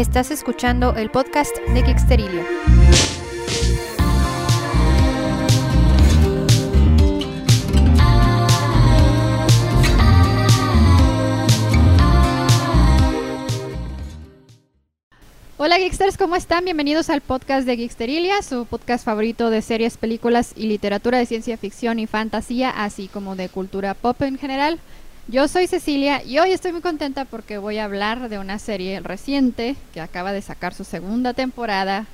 Estás escuchando el podcast de Geeksterilio. Hola Geeksters, ¿cómo están? Bienvenidos al podcast de Geeksterilia, su podcast favorito de series, películas y literatura de ciencia ficción y fantasía, así como de cultura pop en general. Yo soy Cecilia y hoy estoy muy contenta porque voy a hablar de una serie reciente que acaba de sacar su segunda temporada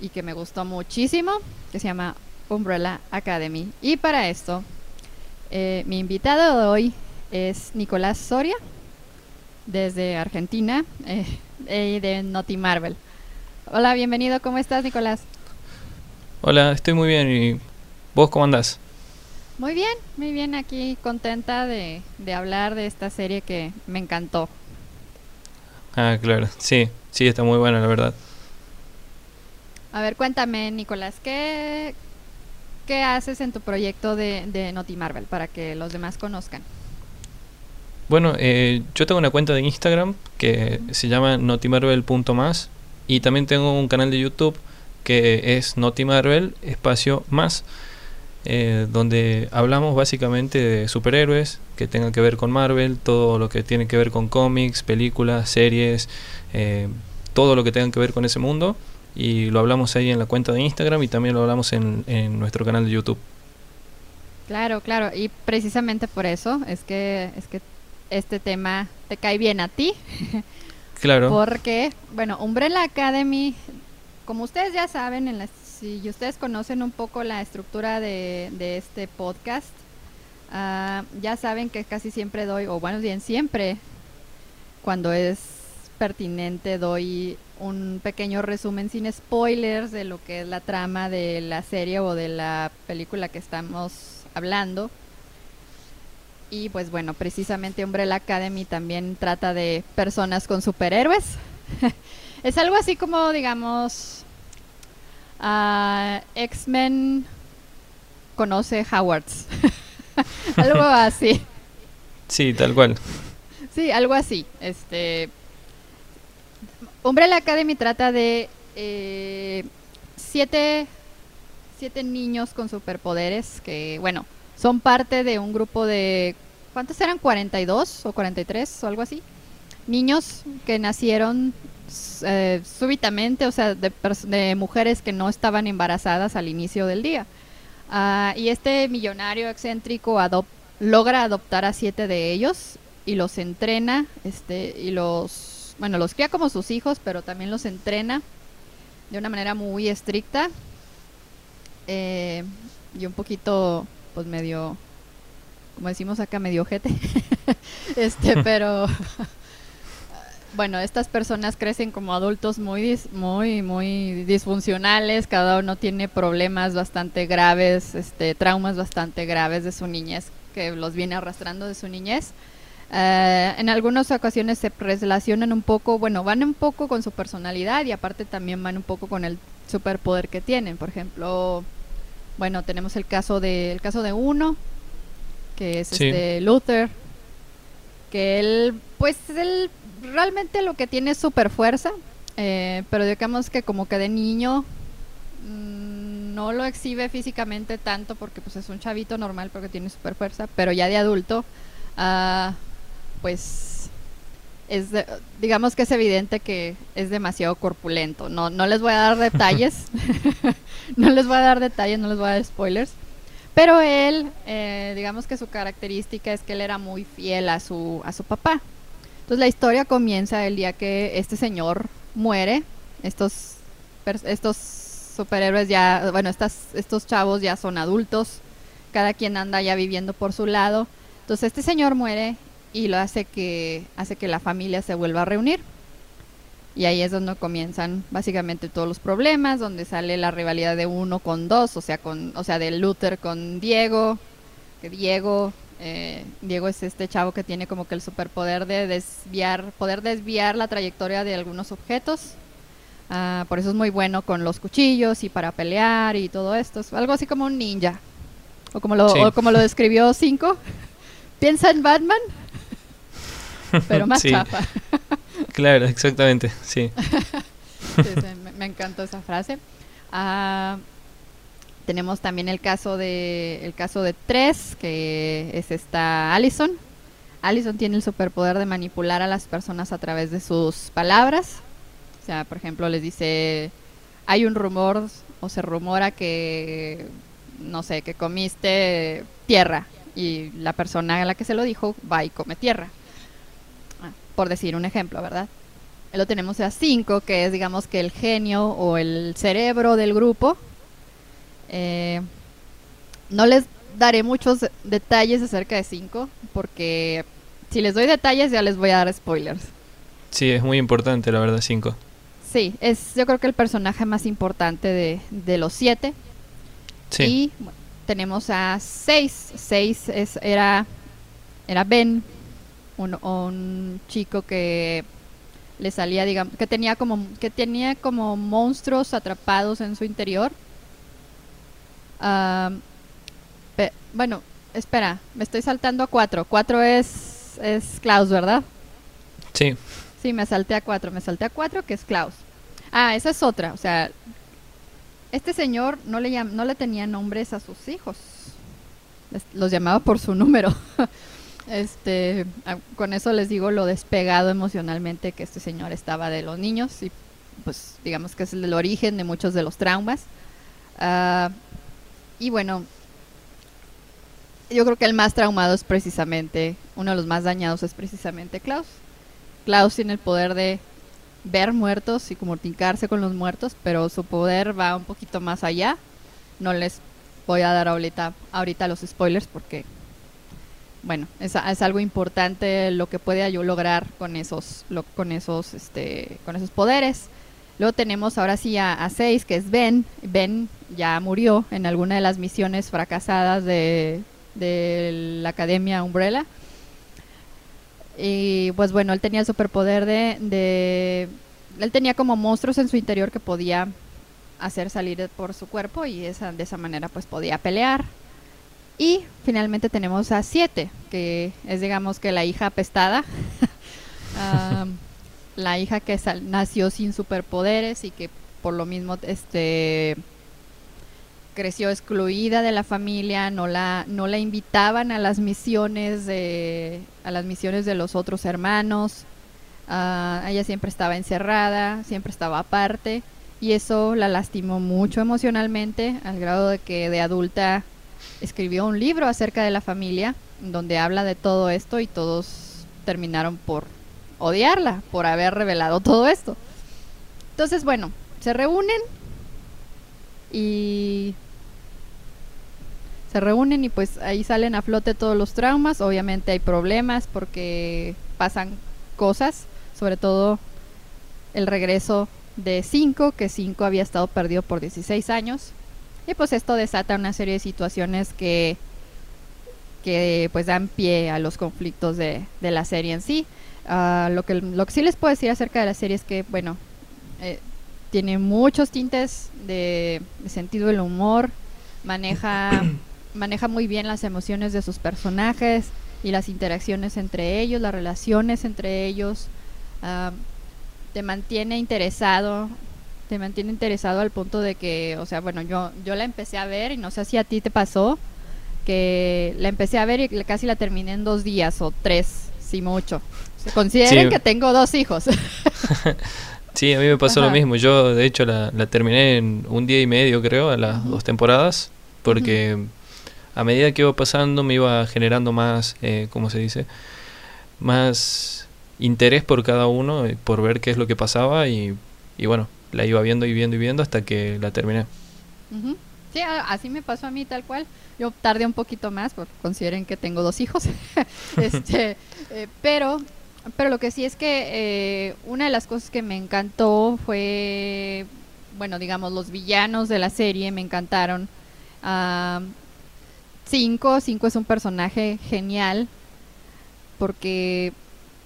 y que me gustó muchísimo, que se llama Umbrella Academy. Y para esto, eh, mi invitado de hoy es Nicolás Soria, desde Argentina, eh, de Naughty Marvel. Hola, bienvenido, ¿cómo estás Nicolás? Hola, estoy muy bien y vos cómo andás? Muy bien, muy bien, aquí contenta de, hablar de esta serie que me encantó. Ah, claro, sí, sí, está muy buena, la verdad. A ver, cuéntame, Nicolás, ¿qué, qué haces en tu proyecto de, de Naughty Marvel para que los demás conozcan? Bueno, eh, yo tengo una cuenta de Instagram que se llama notimarvel.más y también tengo un canal de YouTube que es Notimarvel espacio más. Eh, donde hablamos básicamente de superhéroes que tengan que ver con Marvel, todo lo que tiene que ver con cómics, películas, series, eh, todo lo que tenga que ver con ese mundo. Y lo hablamos ahí en la cuenta de Instagram y también lo hablamos en, en nuestro canal de YouTube. Claro, claro, y precisamente por eso es que, es que este tema te cae bien a ti. Claro. Porque, bueno, Umbrella Academy, como ustedes ya saben, en las si ustedes conocen un poco la estructura de, este podcast, ah, ya saben que casi siempre doy, o bueno, bien siempre, cuando es pertinente, doy un pequeño resumen sin spoilers de lo que es la trama de la serie o de la película que estamos hablando. Y pues bueno, precisamente Umbrella Academy también trata de personas con superhéroes. es algo así como, digamos, X-Men conoce Howards. algo así. Sí, tal cual. Sí, algo así. Este. Umbrella Academy trata de eh, siete, siete niños con superpoderes que, bueno, son parte de un grupo de. ¿Cuántos eran? ¿42 o 43 o algo así? Niños que nacieron eh, súbitamente, o sea, de, mujeres que no estaban embarazadas al inicio del día. Ah, y este millonario excéntrico logra adoptar a siete de ellos y los entrena, este, y los, bueno, los cría como sus hijos, pero también los entrena de una manera muy estricta eh, y un poquito, pues medio, como decimos acá, medio ojete, este, pero bueno, estas personas crecen como adultos muy, muy, muy disfuncionales, cada uno tiene problemas bastante graves, este, traumas bastante graves de su niñez, que los viene arrastrando de su niñez. Eh, en algunas ocasiones se relacionan un poco, bueno, van un poco con su personalidad y aparte también van un poco con el superpoder que tienen. Por ejemplo, bueno, tenemos el caso de, el caso de uno, que es este Luther, que él, pues él realmente lo que tiene es super fuerza, eh, pero digamos que como que de niño mm, no lo exhibe físicamente tanto porque pues es un chavito normal porque tiene super fuerza, pero ya de adulto, uh, pues es digamos que es evidente que es demasiado corpulento. No, no les voy a dar detalles, no les voy a dar detalles, no les voy a dar spoilers. Pero él, eh, digamos que su característica es que él era muy fiel a su, a su papá. Entonces la historia comienza el día que este señor muere, estos, estos superhéroes ya, bueno, estas, estos chavos ya son adultos, cada quien anda ya viviendo por su lado. Entonces este señor muere y lo hace que, hace que la familia se vuelva a reunir. Y ahí es donde comienzan básicamente todos los problemas, donde sale la rivalidad de uno con dos, o sea, con, o sea, de Luther con Diego, que Diego eh, Diego es este chavo que tiene como que el superpoder de desviar, poder desviar la trayectoria de algunos objetos. Ah, por eso es muy bueno con los cuchillos y para pelear y todo esto. Es algo así como un ninja. O como lo, como lo describió Cinco. Piensa en Batman, pero más chafa. Claro, exactamente, sí. me, me, encantó esa frase. Ah, tenemos también el caso de el caso de tres, que es esta Allison. Allison tiene el superpoder de manipular a las personas a través de sus palabras. O sea, por ejemplo, les dice, hay un rumor o se rumora que, no sé, que comiste tierra y la persona a la que se lo dijo va y come tierra. Ah, por decir un ejemplo, ¿verdad? Lo tenemos a cinco, que es digamos que el genio o el cerebro del grupo. Eh, no les daré muchos detalles acerca de 5 porque si les doy detalles ya les voy a dar spoilers. Sí, es muy importante la verdad 5. Sí, es yo creo que el personaje más importante de, de los 7. Sí. Y tenemos a 6. 6 es, era, era Ben, un, un chico que le salía, digamos, que tenía como que tenía como monstruos atrapados en su interior bueno, espera, me estoy saltando a cuatro. Cuatro es, es Klaus, ¿verdad? Sí. Sí, me salté a cuatro. Me salté a cuatro, que es Klaus. Ah, esa es otra. O sea, este señor no le, no le tenía nombres a sus hijos. los llamaba por su número. este, con eso les digo lo despegado emocionalmente que este señor estaba de los niños y pues digamos que es el origen de muchos de los traumas. Uh, y bueno, yo creo que el más traumado es precisamente, uno de los más dañados es precisamente Klaus. Klaus tiene el poder de ver muertos y comunicarse con los muertos, pero su poder va un poquito más allá. No les voy a dar ahorita, ahorita los spoilers porque, bueno, es, algo importante lo que puede yo lograr con esos, con esos, este, con esos poderes. Luego tenemos ahora sí a, Seis, que es Ben. Ben ya murió en alguna de las misiones fracasadas de, la Academia Umbrella. Y pues bueno, él tenía el superpoder de, de, Él tenía como monstruos en su interior que podía hacer salir por su cuerpo y esa, de esa manera pues podía pelear. Y finalmente tenemos a Siete, que es digamos que la hija apestada. la hija que nació sin superpoderes y que por lo mismo este creció excluida de la familia, no la no la invitaban a las misiones de a las misiones de los otros hermanos. Ah, ella siempre estaba encerrada, siempre estaba aparte y eso la lastimó mucho emocionalmente al grado de que de adulta escribió un libro acerca de la familia donde habla de todo esto y todos terminaron por odiarla por haber revelado todo esto. Entonces, bueno, se reúnen y se reúnen y pues ahí salen a flote todos los traumas. Obviamente hay problemas porque pasan cosas, sobre todo el regreso de 5, que 5 había estado perdido por 16 años. Y pues esto desata una serie de situaciones que, que pues dan pie a los conflictos de, de la serie en sí. Lo, que, lo que sí les puedo decir acerca de la serie es que, bueno, eh, tiene muchos tintes de, sentido del humor, maneja, maneja muy bien las emociones de sus personajes y las interacciones entre ellos, las relaciones entre ellos. Ah, te mantiene interesado, te mantiene interesado al punto de que, o sea, bueno, yo, yo la empecé a ver y no sé si a ti te pasó, que la empecé a ver y casi la terminé en dos días o tres, si mucho. Consideren que tengo dos hijos. sí, a mí me pasó lo mismo. Yo, de hecho, la, terminé en un día y medio, creo, a las dos temporadas, porque a medida que iba pasando me iba generando más, eh, ¿cómo se dice? Más interés por cada uno, eh, por ver qué es lo que pasaba y, y bueno, la iba viendo y viendo y viendo hasta que la terminé. Sí, así me pasó a mí tal cual. Yo tardé un poquito más, porque consideren que tengo dos hijos. este, eh, pero pero lo que sí es que eh, una de las cosas que me encantó fue, bueno, digamos, los villanos de la serie me encantaron. Uh, cinco, Cinco es un personaje genial porque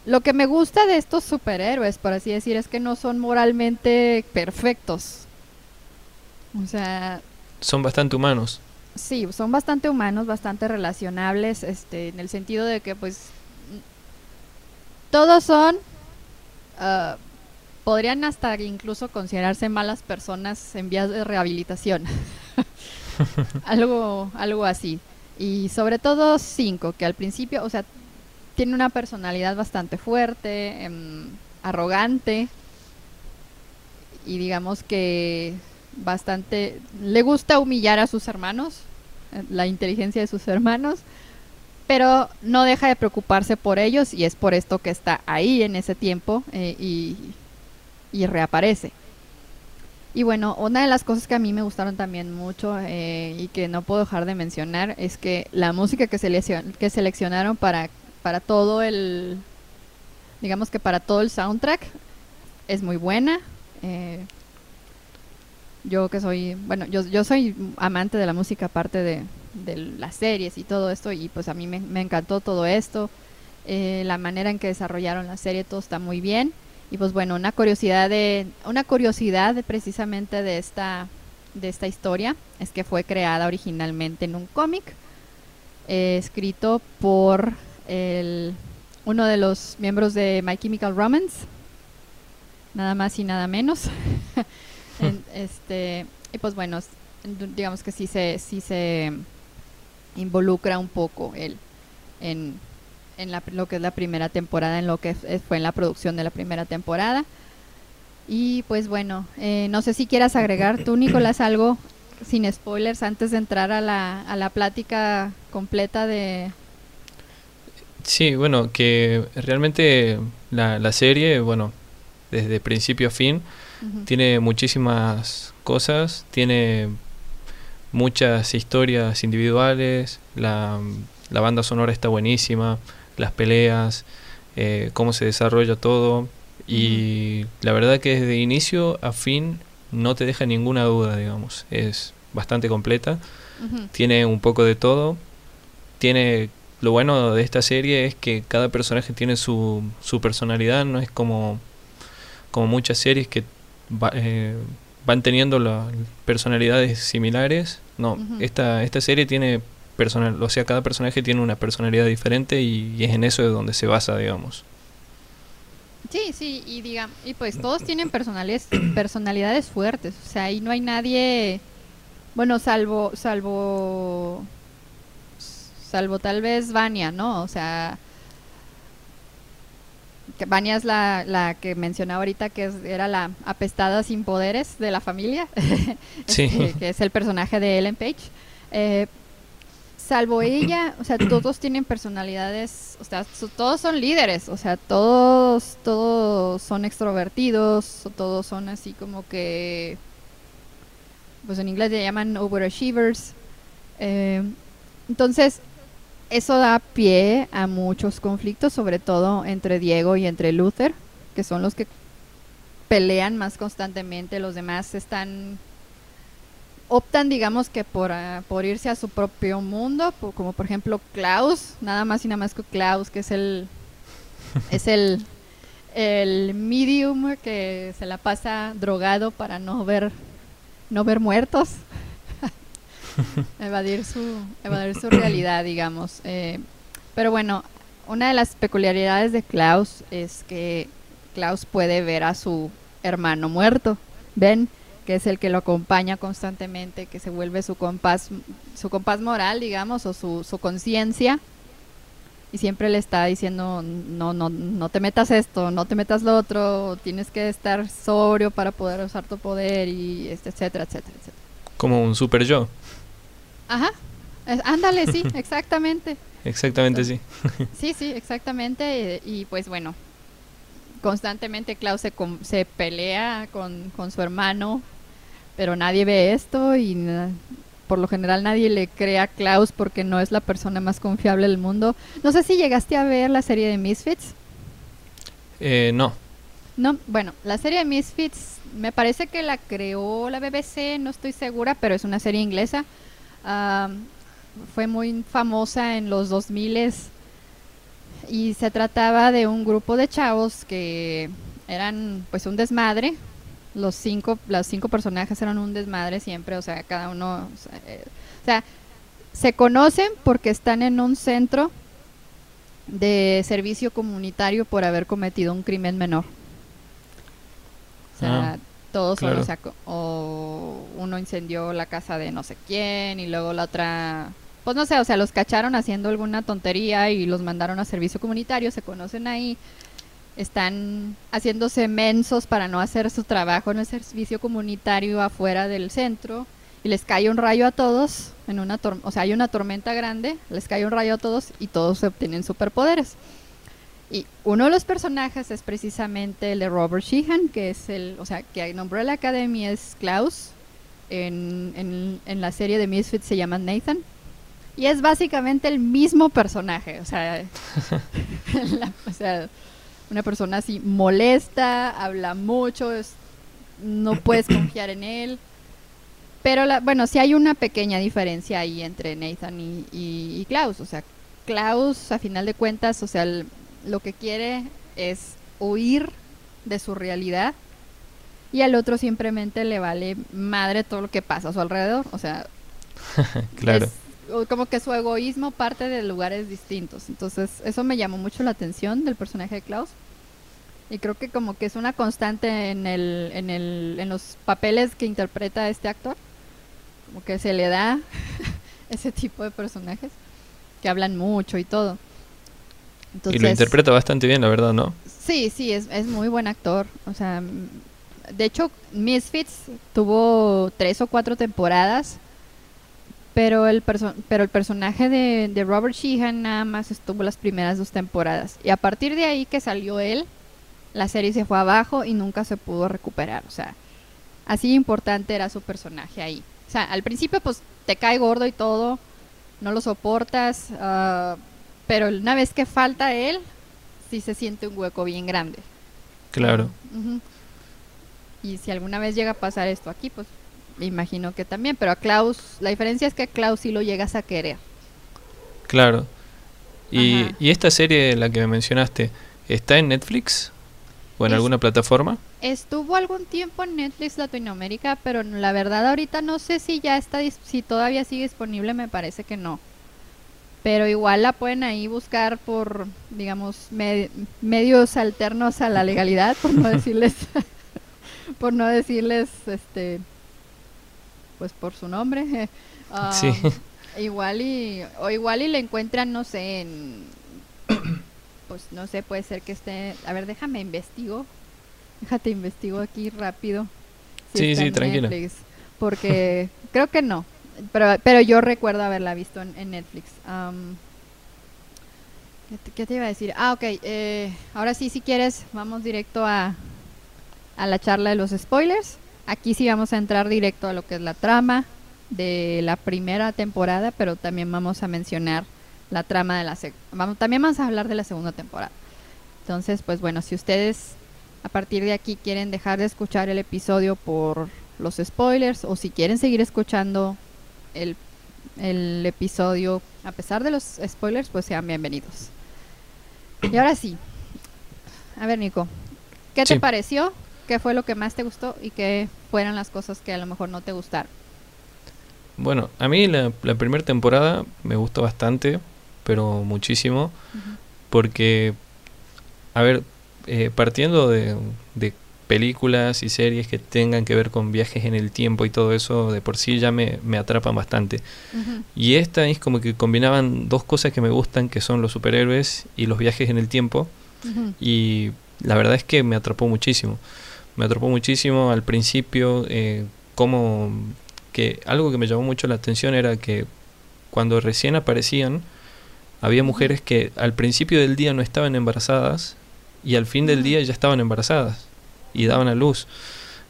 lo que me gusta de estos superhéroes, por así decir, es que no son moralmente perfectos. O sea... Son bastante humanos. Sí, son bastante humanos, bastante relacionables, este, en el sentido de que pues todos son ah, podrían hasta incluso considerarse malas personas en vías de rehabilitación. algo, algo así. Y sobre todo cinco, que al principio, o sea, tiene una personalidad bastante fuerte, em, arrogante y digamos que bastante le gusta humillar a sus hermanos, eh, la inteligencia de sus hermanos, pero no deja de preocuparse por ellos y es por esto que está ahí en ese tiempo eh, y, y, reaparece. Y bueno, una de las cosas que a mí me gustaron también mucho eh, y que no puedo dejar de mencionar es que la música que, que seleccionaron para, para todo el, digamos que para todo el soundtrack es muy buena. Eh, yo que soy, bueno, yo, yo soy amante de la música aparte de, las series y todo esto y pues a mí me, encantó todo esto. Eh, la manera en que desarrollaron la serie, todo está muy bien. Y pues bueno, una curiosidad de, una curiosidad precisamente de esta, de esta historia es que fue creada originalmente en un cómic eh, escrito por el, uno de los miembros de My Chemical Romance, nada más y nada menos. este, y pues bueno, digamos que sí se, sí se involucra un poco él en, en la, lo que es la primera temporada, en lo que fue en la producción de la primera temporada. Y pues bueno, eh, no sé si quieras agregar tú, Nicolás, algo sin spoilers antes de entrar a la, a la plática completa de... Sí, bueno, que realmente la, la serie, bueno, desde principio a fin, tiene muchísimas cosas, tiene muchas historias individuales, la, la banda sonora está buenísima, las peleas, eh, cómo se desarrolla todo. Y la verdad que desde inicio a fin no te deja ninguna duda, digamos. Es bastante completa. Tiene un poco de todo. Tiene lo bueno de esta serie es que cada personaje tiene su, su personalidad, no es como, como muchas series que eh, van teniendo las personalidades similares. No, esta, esta serie tiene personal, o sea, cada personaje tiene una personalidad diferente y, es en eso de donde se basa, digamos. Sí, sí, y diga, y pues todos tienen personalidades, personalidades fuertes, o sea, ahí no hay nadie, bueno, salvo, salvo, salvo tal vez Vania, ¿no? O sea, que Vania es la, la que mencionaba ahorita que era la apestada sin poderes de la familia, sí. Este, que es el personaje de Ellen Page. Eh, salvo ella, o sea, todos tienen personalidades, o sea, todos son líderes, o sea, todos, todos son extrovertidos, todos son así como que, pues en inglés le llaman overachievers. Eh, entonces, eso da pie a muchos conflictos, sobre todo entre Diego y entre Luther, que son los que pelean más constantemente, los demás están optan, digamos que por, ah, por irse a su propio mundo, como por ejemplo Klaus, nada más y nada más que Klaus, que es el es el el medium que se la pasa drogado para no ver no ver muertos, evadir su evadir su realidad, digamos. Eh, pero bueno, una de las peculiaridades de Klaus es que Klaus puede ver a su hermano muerto. Ven, que es el que lo acompaña constantemente, que se vuelve su compás, su compás moral, digamos, o su, su conciencia. Y siempre le está diciendo, no, no, no te metas esto, no te metas lo otro, tienes que estar sobrio para poder usar tu poder, y etcétera, etcétera, etcétera. Como un super yo. Ajá, ándale, sí, exactamente. Exactamente, sí. sí, sí, exactamente. Y, pues bueno, constantemente Klaus se, se pelea con, con, su hermano pero nadie ve esto y por lo general nadie le cree a Klaus porque no es la persona más confiable del mundo. No sé si llegaste a ver la serie de Misfits. Eh, no. No, bueno, la serie de Misfits me parece que la creó la BBC, no estoy segura, pero es una serie inglesa. Fue muy famosa en los 2000 y se trataba de un grupo de chavos que eran pues un desmadre, los cinco, los cinco personajes eran un desmadre siempre, o sea, cada uno, eh, o sea, se conocen porque están en un centro de servicio comunitario por haber cometido un crimen menor. O sea, Ah, todos son, claro. o uno incendió la casa de no sé quién y luego la otra, pues no sé, o sea, los cacharon haciendo alguna tontería y los mandaron a servicio comunitario, se conocen ahí, están haciéndose mensos para no hacer su trabajo en el servicio comunitario afuera del centro y les cae un rayo a todos en una tor- o sea, hay una tormenta grande, les cae un rayo a todos y todos obtienen superpoderes. Y uno de los personajes es precisamente el de Robert Sheehan, que es el, o sea, que nombró a la academia es Klaus. En, en, en la serie de Misfits se llama Nathan. Y es básicamente el mismo personaje, o sea, la- o sea, una persona así molesta, habla mucho, es- no puedes confiar en él. Pero la, bueno, sí hay una pequeña diferencia ahí entre Nathan y, y- y Klaus. O sea, Klaus, a final de cuentas, o sea, el- lo que quiere es huir de su realidad y al otro simplemente le vale madre todo lo que pasa a su alrededor. O sea, claro. es como que su egoísmo parte de lugares distintos. Entonces, eso me llamó mucho la atención del personaje de Klaus. Y creo que como que es una constante en, el, en, el, en los papeles que interpreta este actor. Como que se le da ese tipo de personajes que hablan mucho y todo. Y lo interpreta bastante bien, la verdad, ¿no? Sí, sí, es, es muy buen actor. O sea, de hecho, Misfits tuvo tres o cuatro temporadas, pero el, perso- pero el personaje de, de Robert Sheehan nada más estuvo las primeras dos temporadas. Y a partir de ahí que salió él, la serie se fue abajo y nunca se pudo recuperar. O sea, así importante era su personaje ahí. O sea, al principio pues te cae gordo y todo, no lo soportas, ah, pero una vez que falta él, sí se siente un hueco bien grande. Claro. Y si alguna vez llega a pasar esto aquí, pues me imagino que también. Pero a Klaus, la diferencia es que a Klaus sí lo llegas a querer. Claro. Y, esta serie, la que me mencionaste, ¿está en Netflix? ¿O en Es- alguna plataforma? Estuvo algún tiempo en Netflix Latinoamérica, pero la verdad ahorita no sé si ya está, si todavía sigue disponible, me parece que no. Pero igual la pueden ahí buscar por, digamos, me- medios alternos a la legalidad, por no decirles, por no decirles, este, pues por su nombre. Sí. Igual y, o igual y le encuentran, no sé, en, pues no sé, puede ser que esté, a ver, déjame investigo, déjate investigo aquí rápido. Sí, sí, tranquila. Netflix, porque creo que no, pero, pero yo recuerdo haberla visto en, Netflix. ¿qué, te, iba a decir? Ah, ok, eh, ahora sí, si quieres, vamos directo a, a la charla de los spoilers. Aquí sí vamos a entrar directo a lo que es la trama de la primera temporada, pero también vamos a mencionar la trama de la vamos también vamos a hablar de la segunda temporada. Entonces, pues bueno, si ustedes a partir de aquí quieren dejar de escuchar el episodio por los spoilers o si quieren seguir escuchando el, el episodio a pesar de los spoilers, pues sean bienvenidos. Y ahora sí. A ver, Nico, ¿qué te pareció? ¿Qué fue lo que más te gustó y qué fueron las cosas que a lo mejor no te gustaron? Bueno, a mí la, la primera temporada me gustó bastante, pero muchísimo, porque, a ver, eh, partiendo de, de películas y series que tengan que ver con viajes en el tiempo y todo eso, de por sí ya me, me atrapan bastante. Y esta es como que combinaban dos cosas que me gustan, que son los superhéroes y los viajes en el tiempo. Y la verdad es que me atrapó muchísimo. Me atrapó muchísimo al principio, eh, como que algo que me llamó mucho la atención era que cuando recién aparecían, había mujeres que al principio del día no estaban embarazadas y al fin del día ya estaban embarazadas y daban a luz.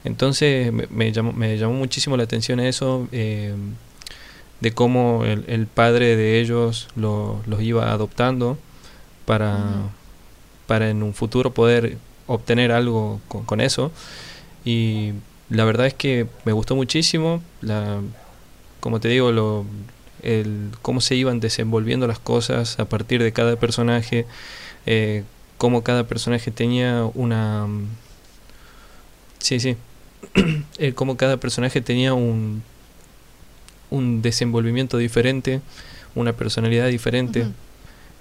Entonces me, me llamó, me llamó muchísimo la atención eso, eh, de cómo el, el padre de ellos lo- los iba adoptando para, para en un futuro poder obtener algo con, con eso. Y la verdad es que me gustó muchísimo, la, como te digo, lo, el, cómo se iban desenvolviendo las cosas a partir de cada personaje, eh, cómo cada personaje tenía una... Sí, sí. Eh, cómo cada personaje tenía un, un desenvolvimiento diferente, una personalidad diferente.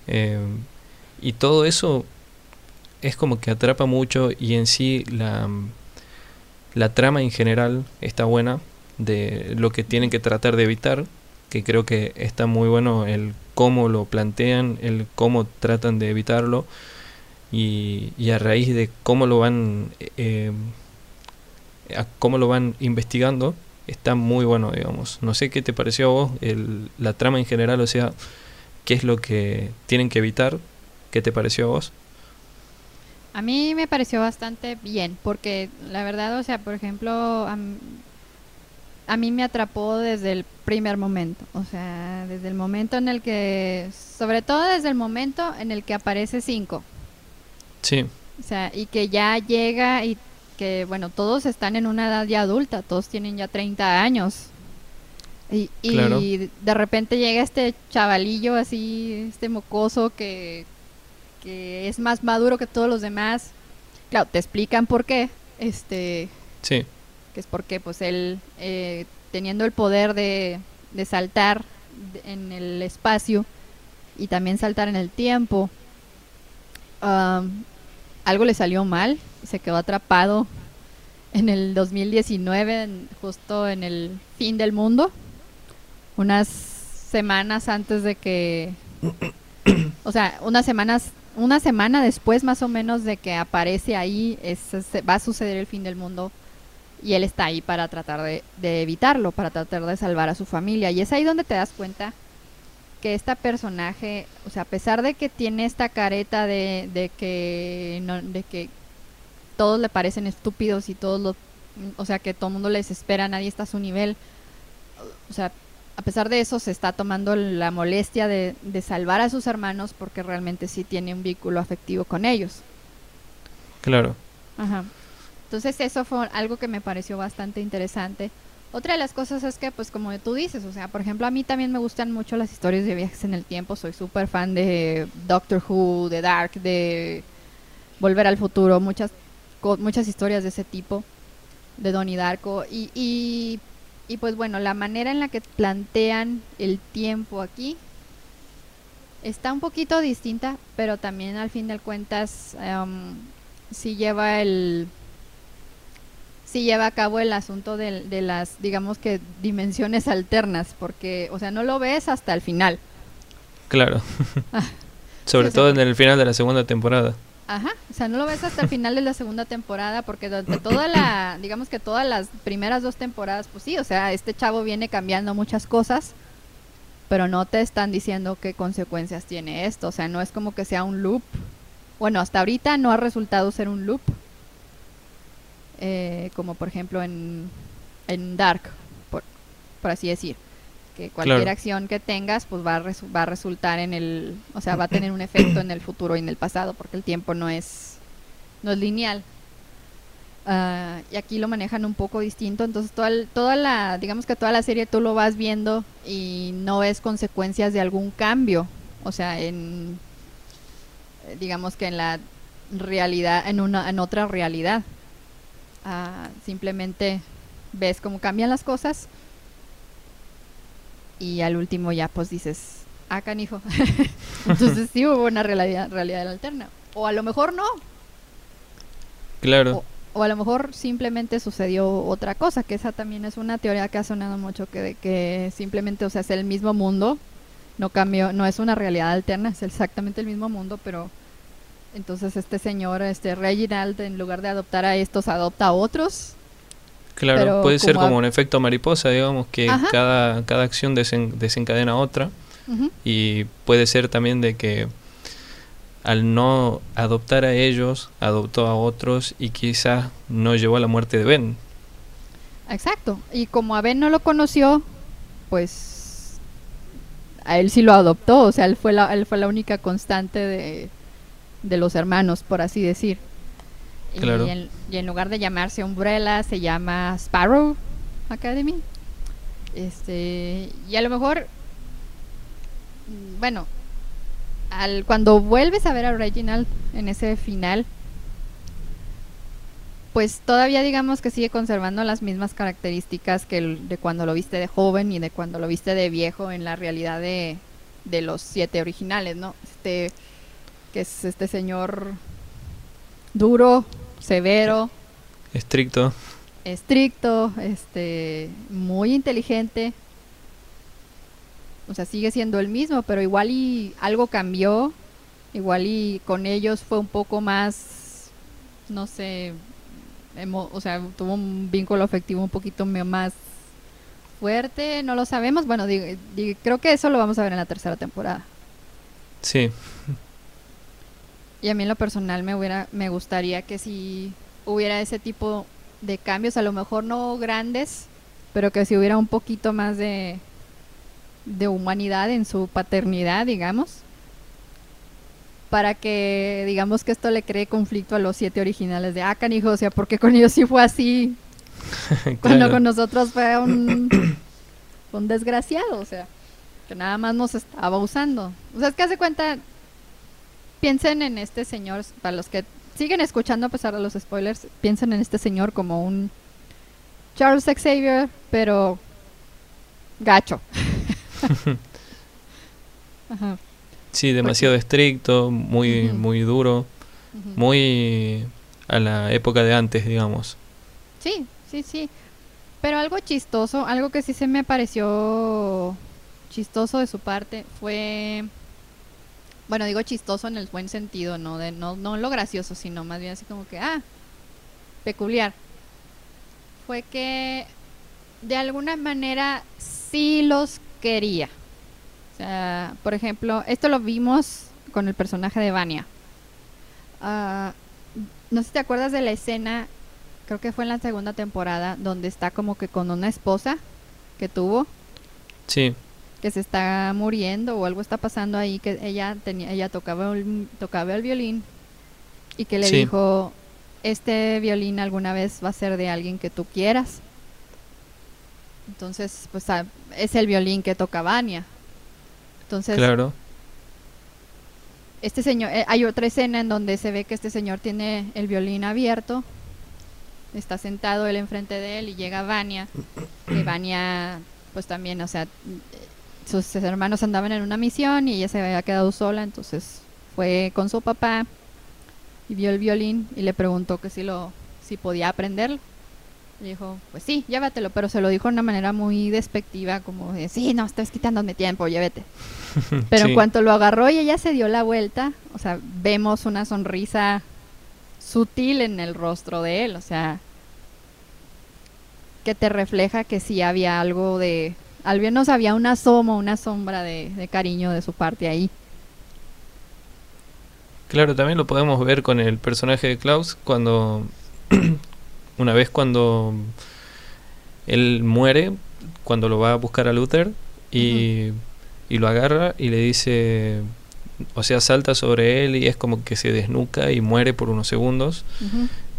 Eh, y todo eso es como que atrapa mucho y en sí la, la trama en general está buena de lo que tienen que tratar de evitar, que creo que está muy bueno el cómo lo plantean, el cómo tratan de evitarlo y, y a raíz de cómo lo van eh, a cómo lo van investigando está muy bueno digamos. No sé qué te pareció a vos el, la trama en general o sea qué es lo que tienen que evitar qué te pareció a vos. A mí me pareció bastante bien, porque la verdad, o sea, por ejemplo, a, a mí me atrapó desde el primer momento, o sea, desde el momento en el que, sobre todo desde el momento en el que aparece Cinco, sí. O sea, y que ya llega y que, bueno, todos están en una edad ya adulta, todos tienen ya 30 años. Y, y Claro. de repente llega este chavalillo así, este mocoso que, que es más maduro que todos los demás. Claro, te explican por qué. Este, sí que es porque pues él eh, teniendo el poder de, de saltar en el espacio y también saltar en el tiempo am, algo le salió mal y se quedó atrapado en el 2019 en- justo en el fin del mundo unas semanas antes de que o sea unas semanas una semana después más o menos de que aparece ahí es, va a suceder el fin del mundo y él está ahí para tratar de, de evitarlo, para tratar de salvar a su familia. Y es ahí donde te das cuenta que esta personaje, o sea, a pesar de que tiene esta careta de, de que no- de que todos le parecen estúpidos y todos lo, o sea, que todo el mundo les espera, nadie está a su nivel. O sea, a pesar de eso se está tomando la molestia de, de salvar a sus hermanos porque realmente sí tiene un vínculo afectivo con ellos. claro Ajá. Entonces eso fue algo que me pareció bastante interesante. Otra de las cosas es que, pues como tú dices, o sea, por ejemplo, a mí también me gustan mucho las historias de viajes en el tiempo. Soy súper fan de Doctor Who, de Dark, de Volver al Futuro, muchas, muchas historias de ese tipo, de Donnie Darko. Y, y, y pues bueno, la manera en la que plantean el tiempo aquí está un poquito distinta, pero también al fin de cuentas em, sí lleva el sí lleva a cabo el asunto de, de las digamos que dimensiones alternas porque o sea no lo ves hasta el final claro Ah. sobre Sí, todo en el final de la segunda temporada Ajá, o sea, no lo ves hasta el final de la segunda temporada porque durante toda la, digamos que todas las primeras dos temporadas, pues sí, o sea, este chavo viene cambiando muchas cosas, pero no te están diciendo qué consecuencias tiene esto, o sea, no es como que sea un loop. Bueno, hasta ahorita no ha resultado ser un loop, eh, como por ejemplo en, en Dark, por, por así decir, que cualquier Claro. acción que tengas, pues va a, va a resultar en el, o sea, va a tener un efecto en el futuro y en el pasado, porque el tiempo no es, no es lineal. Ah, y aquí lo manejan un poco distinto, entonces toda, el- toda la, digamos que toda la serie tú lo vas viendo y no ves consecuencias de algún cambio, o sea, en, eh, digamos que en la realidad, en una, en otra realidad. Ah, simplemente ves cómo cambian las cosas y al último ya pues dices, ah, canijo. Entonces sí hubo una realidad, realidad alterna. O a lo mejor no, claro o a lo mejor simplemente sucedió otra cosa, que esa también es una teoría que ha sonado mucho, que, de que simplemente, o sea, es el mismo mundo, no cambió, no es una realidad alterna, es exactamente el mismo mundo, pero entonces este señor, este Reginald, en lugar de adoptar a estos, adopta a otros. Claro, Pero puede ser como un efecto mariposa, digamos, que Ajá. cada, cada acción desen- desencadena otra. Y puede ser también de que al no adoptar a ellos, adoptó a otros y quizás no llevó a la muerte de Ben. Exacto. Y como a Ben no lo conoció, pues a él sí lo adoptó, o sea, él fue la, él fue la única constante de, de los hermanos, por así decir. Y, Claro. en, y en lugar de llamarse Umbrella, se llama Sparrow Academy. Este, y a lo mejor, mm, bueno, al, cuando vuelves a ver a Reginald en ese final, pues todavía digamos que sigue conservando las mismas características que el- de cuando lo viste de joven y de cuando lo viste de viejo en la realidad de, de los siete originales, ¿no? Este, que es este señor duro, severo, Estricto. estricto, este, muy inteligente. O sea, sigue siendo el mismo, pero igual y algo cambió. Igual y con ellos fue un poco más, no sé, o sea, tuvo un vínculo afectivo un poquito más fuerte, no lo sabemos. Bueno, creo que eso lo vamos a ver en la tercera temporada. Sí. Y a mí en lo personal me hubiera, me gustaría que si hubiera ese tipo de cambios, a lo mejor no grandes, pero que si hubiera un poquito más de, de humanidad en su paternidad, digamos, para que digamos que esto le cree conflicto a los siete originales de Akan, hijo, o sea, porque con ellos sí fue así, cuando con nosotros fue un, un desgraciado, o sea, que nada más nos estaba usando. O sea, es que hace cuenta, piensen en este señor, para los que siguen escuchando a pesar de los spoilers, piensen en este señor como un Charles Xavier, pero gacho. Sí, demasiado estricto, muy, muy duro, muy a la época de antes, digamos. Sí, sí, sí. Pero algo chistoso, algo que sí se me pareció chistoso de su parte fue bueno, digo chistoso en el buen sentido, no de no, no lo gracioso, sino más bien así como que, ah, peculiar. Fue que de alguna manera sí los quería. O sea, por ejemplo, esto lo vimos con el personaje de Vania. Ah, no sé si te acuerdas de la escena, creo que fue en la segunda temporada, donde está como que con una esposa que tuvo. Sí que se está muriendo o algo está pasando ahí que ella tenía ella tocaba el, tocaba el violín y que le dijo este violín alguna vez va a ser de alguien que tú quieras entonces pues ah, es el violín que toca Vania. Entonces claro. este señor eh, hay otra escena en donde se ve que este señor tiene el violín abierto está sentado él enfrente de él y llega Vania y Vania pues también o sea sus hermanos andaban en una misión y ella se había quedado sola, entonces fue con su papá y vio el violín y le preguntó que si lo si podía aprenderlo. Le dijo, pues sí, llévatelo, pero se lo dijo de una manera muy despectiva, como de, sí, no, estás quitándome tiempo, llévete. Pero en cuanto lo agarró y ella se dio la vuelta, o sea, vemos una sonrisa sutil en el rostro de él, o sea, que te refleja que sí había algo de al menos había una asoma, una sombra de, cariño de su parte ahí. Claro, también lo podemos ver con el personaje de Klaus cuando una vez cuando él muere, cuando lo va a buscar a Luther y, y, lo agarra y le dice, o sea, salta sobre él y es como que se desnuca y muere por unos segundos.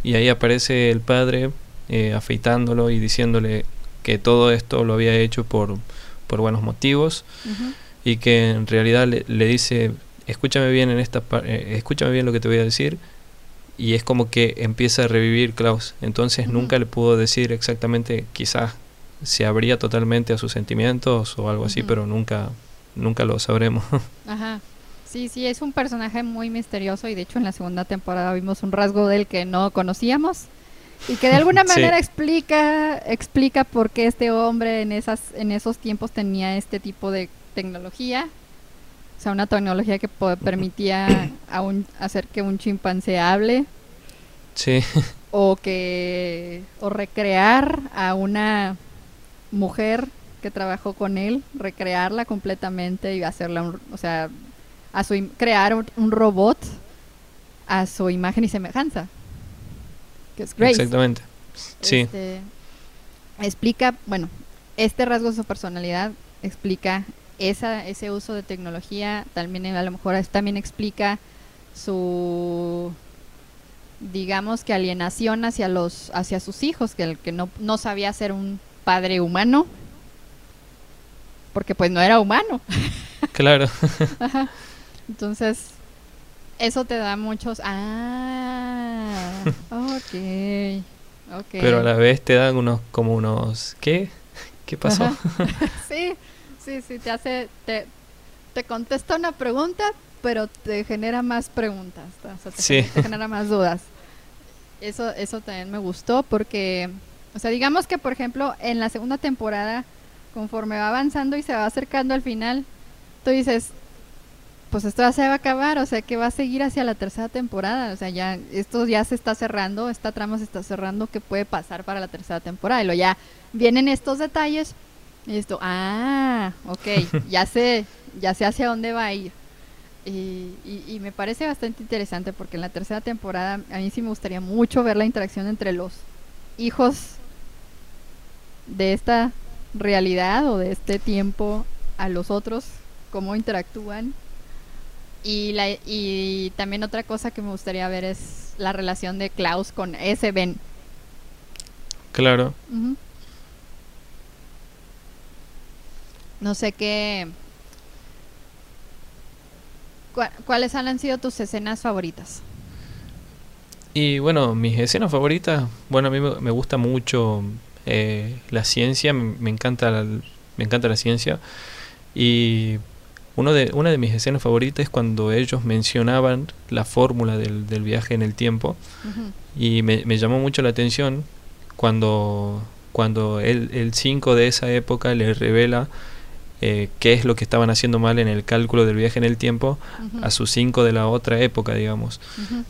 Y ahí aparece el padre eh, afeitándolo y diciéndole, que todo esto lo había hecho por, por buenos motivos y que en realidad le, dice, escúchame bien en esta eh, escúchame bien lo que te voy a decir y es como que empieza a revivir Klaus. Entonces nunca le pudo decir exactamente, quizás se abría totalmente a sus sentimientos o algo así, pero nunca nunca lo sabremos. Ajá. Sí, sí, es un personaje muy misterioso y de hecho en la segunda temporada vimos un rasgo del que no conocíamos y que de alguna manera explica explica por qué este hombre en esas en esos tiempos tenía este tipo de tecnología. O sea una tecnología que permitía a un, hacer que un chimpancé hable. Sí. O que o recrear a una mujer que trabajó con él recrearla completamente y hacerla o sea a su crear un robot a su imagen y semejanza Exactamente. Sí. Este, explica, bueno, este rasgo de su personalidad explica esa, ese uso de tecnología, también a lo mejor también explica su digamos que alienación hacia los hacia sus hijos, que el que no, no sabía ser un padre humano, porque pues no era humano. Claro. Entonces, eso te da muchos... Ah, ok. Okay. Pero a la vez te dan unos, como unos... ¿Qué? ¿Qué pasó? sí, sí, sí, te hace... Te, te contesta una pregunta, pero te genera más preguntas. O sea, te, genera, más dudas. Eso, eso también me gustó porque O sea, digamos que, por ejemplo, en la segunda temporada, conforme va avanzando y se va acercando al final, tú dices, pues esto ya se va a acabar, o sea, que va a seguir hacia la tercera temporada, o sea, ya esto ya se está cerrando, esta trama se está cerrando, ¿qué puede pasar para la tercera temporada? Y luego ya vienen estos detalles y esto, ah, ok, ya sé, ya sé hacia dónde va a ir. Y, y, me parece bastante interesante porque en la tercera temporada a mí sí me gustaría mucho ver la interacción entre los hijos de esta realidad o de este tiempo a los otros, cómo interactúan. Y, la, y también otra cosa que me gustaría ver es la relación de Klaus con ese Ben. Claro. No sé qué. ¿Cuáles han sido tus escenas favoritas? Y bueno, mis escenas favoritas, bueno, a mí me, gusta mucho eh, la ciencia, me, encanta la, me encanta la ciencia. Y uno de, una de mis escenas favoritas es cuando ellos mencionaban la fórmula del, del viaje en el tiempo. Y me, me, llamó mucho la atención cuando, cuando el 5 de esa época le revela eh, qué es lo que estaban haciendo mal en el cálculo del viaje en el tiempo a sus cinco de la otra época, digamos.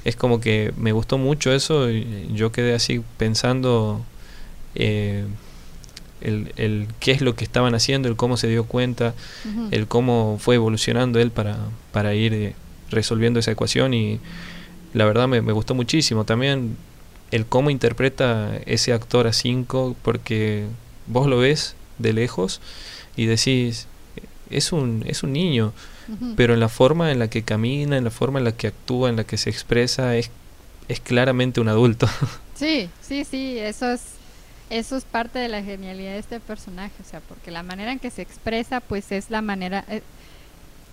Es como que me gustó mucho eso, y yo quedé así pensando eh, el, el, qué es lo que estaban haciendo, el cómo se dio cuenta, el cómo fue evolucionando él para, para ir eh, resolviendo esa ecuación y la verdad me, me gustó muchísimo. También el cómo interpreta ese actor a cinco porque vos lo ves de lejos y decís, es un, es un niño, pero en la forma en la que camina, en la forma en la que actúa, en la que se expresa, es, es claramente un adulto. Sí, sí, sí, eso es, eso es parte de la genialidad de este personaje, o sea, porque la manera en que se expresa, pues es la manera... Eh,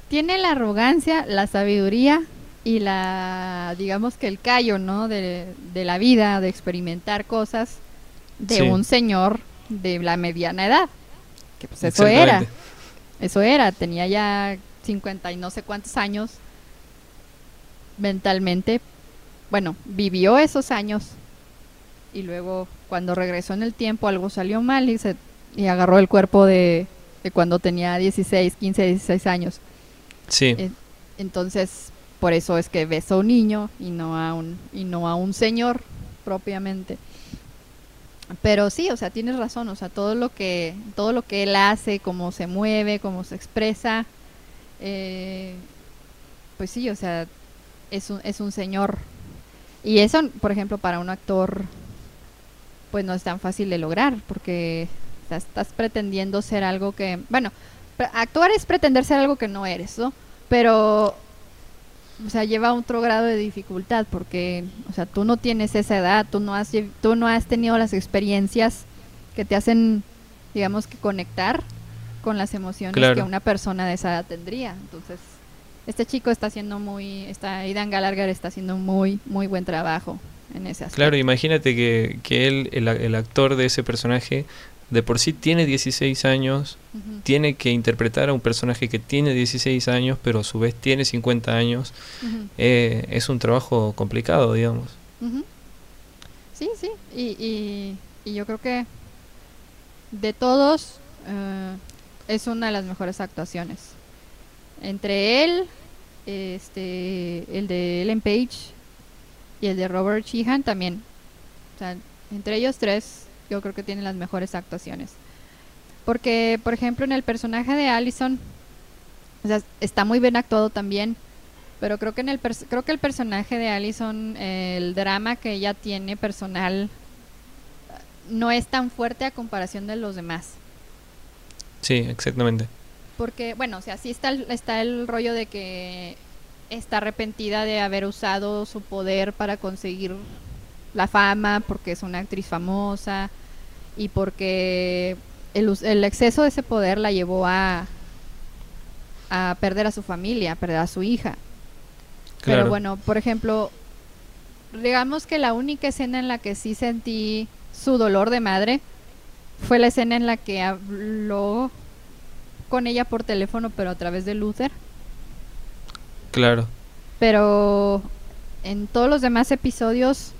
tiene la arrogancia, la sabiduría y la, digamos que el callo, ¿no? De, de la vida, de experimentar cosas de un señor de la mediana edad que pues eso era. Eso era, tenía ya 50 y no sé cuántos años mentalmente. Bueno, vivió esos años y luego cuando regresó en el tiempo algo salió mal y se y agarró el cuerpo de, de cuando tenía 16, 15, 16 años. Sí. entonces, por eso es que besó a un niño y no a un y no a un señor propiamente pero sí, o sea, tienes razón, o sea, todo lo que todo lo que él hace, cómo se mueve, cómo se expresa, eh, pues sí, o sea, es un, es un señor. Y eso, por ejemplo, para un actor, pues no es tan fácil de lograr, porque estás pretendiendo ser algo que, bueno, actuar es pretender ser algo que no eres, ¿no? Pero o sea, lleva otro grado de dificultad porque, o sea, tú no tienes esa edad, tú no has, tú no has tenido las experiencias que te hacen, digamos, que conectar con las emociones que una persona de esa edad tendría. Entonces, este chico está haciendo muy, está, Idan Galargar está haciendo muy, muy buen trabajo en ese aspecto. Claro, imagínate que, que él, el, el actor de ese personaje, de por sí tiene 16 años, tiene que interpretar a un personaje que tiene 16 años, pero a su vez tiene 50 años. Eh, es un trabajo complicado, digamos. Sí, sí, y, y, yo creo que de todos eh, es una de las mejores actuaciones. Entre él, este, el de Ellen Page y el de Robert Sheehan también. O sea, entre ellos tres yo creo que tiene las mejores actuaciones. Porque, por ejemplo, en el personaje de Allison, o sea, está muy bien actuado también, pero creo que en el creo que el personaje de Allison, el drama que ella tiene personal no es tan fuerte a comparación de los demás. Sí, exactamente. Porque, bueno, o sea, sí está está el rollo de que está arrepentida de haber usado su poder para conseguir la fama, porque es una actriz famosa y porque el, exceso de ese poder la llevó a, a perder a su familia, a perder a su hija. Pero bueno, por ejemplo, digamos que la única escena en la que sí sentí su dolor de madre fue la escena en la que habló con ella por teléfono, pero a través de Luther. Claro. Pero en todos los demás episodios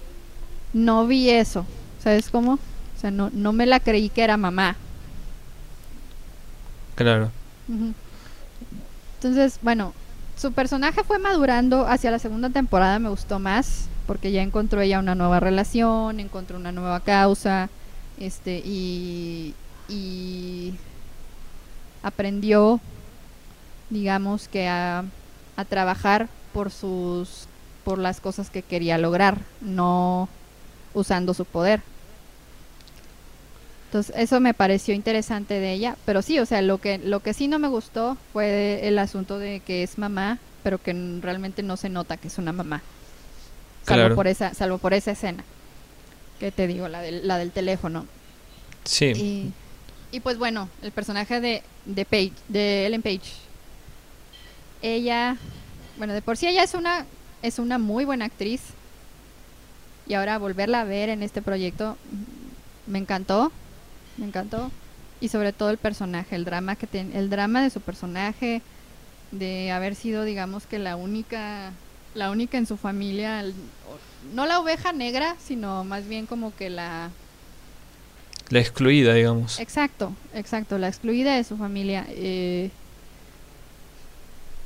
no vi eso. ¿Sabes cómo? O sea, no, no me la creí que era mamá. Claro. Entonces, bueno, su personaje fue madurando hacia la segunda temporada, me gustó más, porque ya encontró ella una nueva relación, encontró una nueva causa, este, y, y aprendió, digamos que a, a trabajar por sus, por las cosas que quería lograr, no usando su poder. Entonces, eso me pareció interesante de ella, pero sí, o sea, lo que lo que sí no me gustó fue el asunto de que es mamá, pero que realmente no se nota que es una mamá. Salvo Claro. por esa salvo por esa escena. Que te digo, la del, la del teléfono. Sí. Y, y pues bueno, el personaje de, de Page, de Ellen Page. Ella, bueno, de por sí ella es una es una muy buena actriz. Y ahora volverla a ver en este proyecto mm, me encantó. Me encantó y sobre todo el personaje, el drama que ten- el drama de su personaje de haber sido digamos que la única la única en su familia, el- no la oveja negra, sino más bien como que la La excluida, digamos. Exacto, exacto, la excluida de su familia. eh,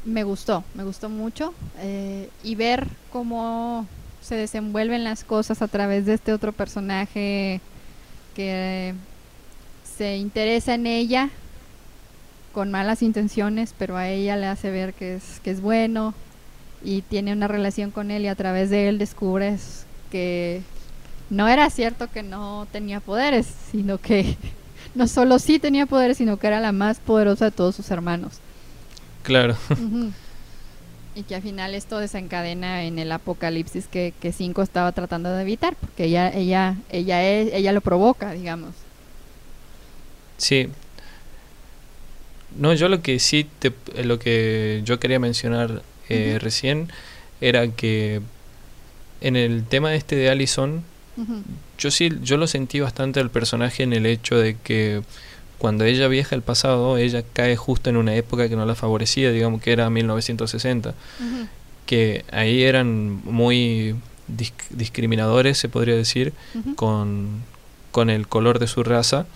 me gustó, me gustó mucho. eh, y ver cómo se desenvuelven las cosas a través de este otro personaje que se interesa en ella con malas intenciones, pero a ella le hace ver que es, que es bueno y tiene una relación con él y a través de él descubres que no era cierto que no tenía poderes, sino que no solo sí tenía poderes, sino que era la más poderosa de todos sus hermanos. Claro. Y que al final esto desencadena en el apocalipsis que, que Cinco estaba tratando de evitar, porque ella, ella, ella, es- ella lo provoca, digamos. Sí. No, yo lo que sí te, eh, lo que yo quería mencionar eh, recién era que en el tema este de Allison, yo sí, yo lo sentí bastante al personaje en el hecho de que cuando ella viaja al pasado, ella cae justo en una época que no la favorecía, digamos que era 1960, Ujú. que ahí eran muy disc- discriminadores, se podría decir, con, con el color de su raza.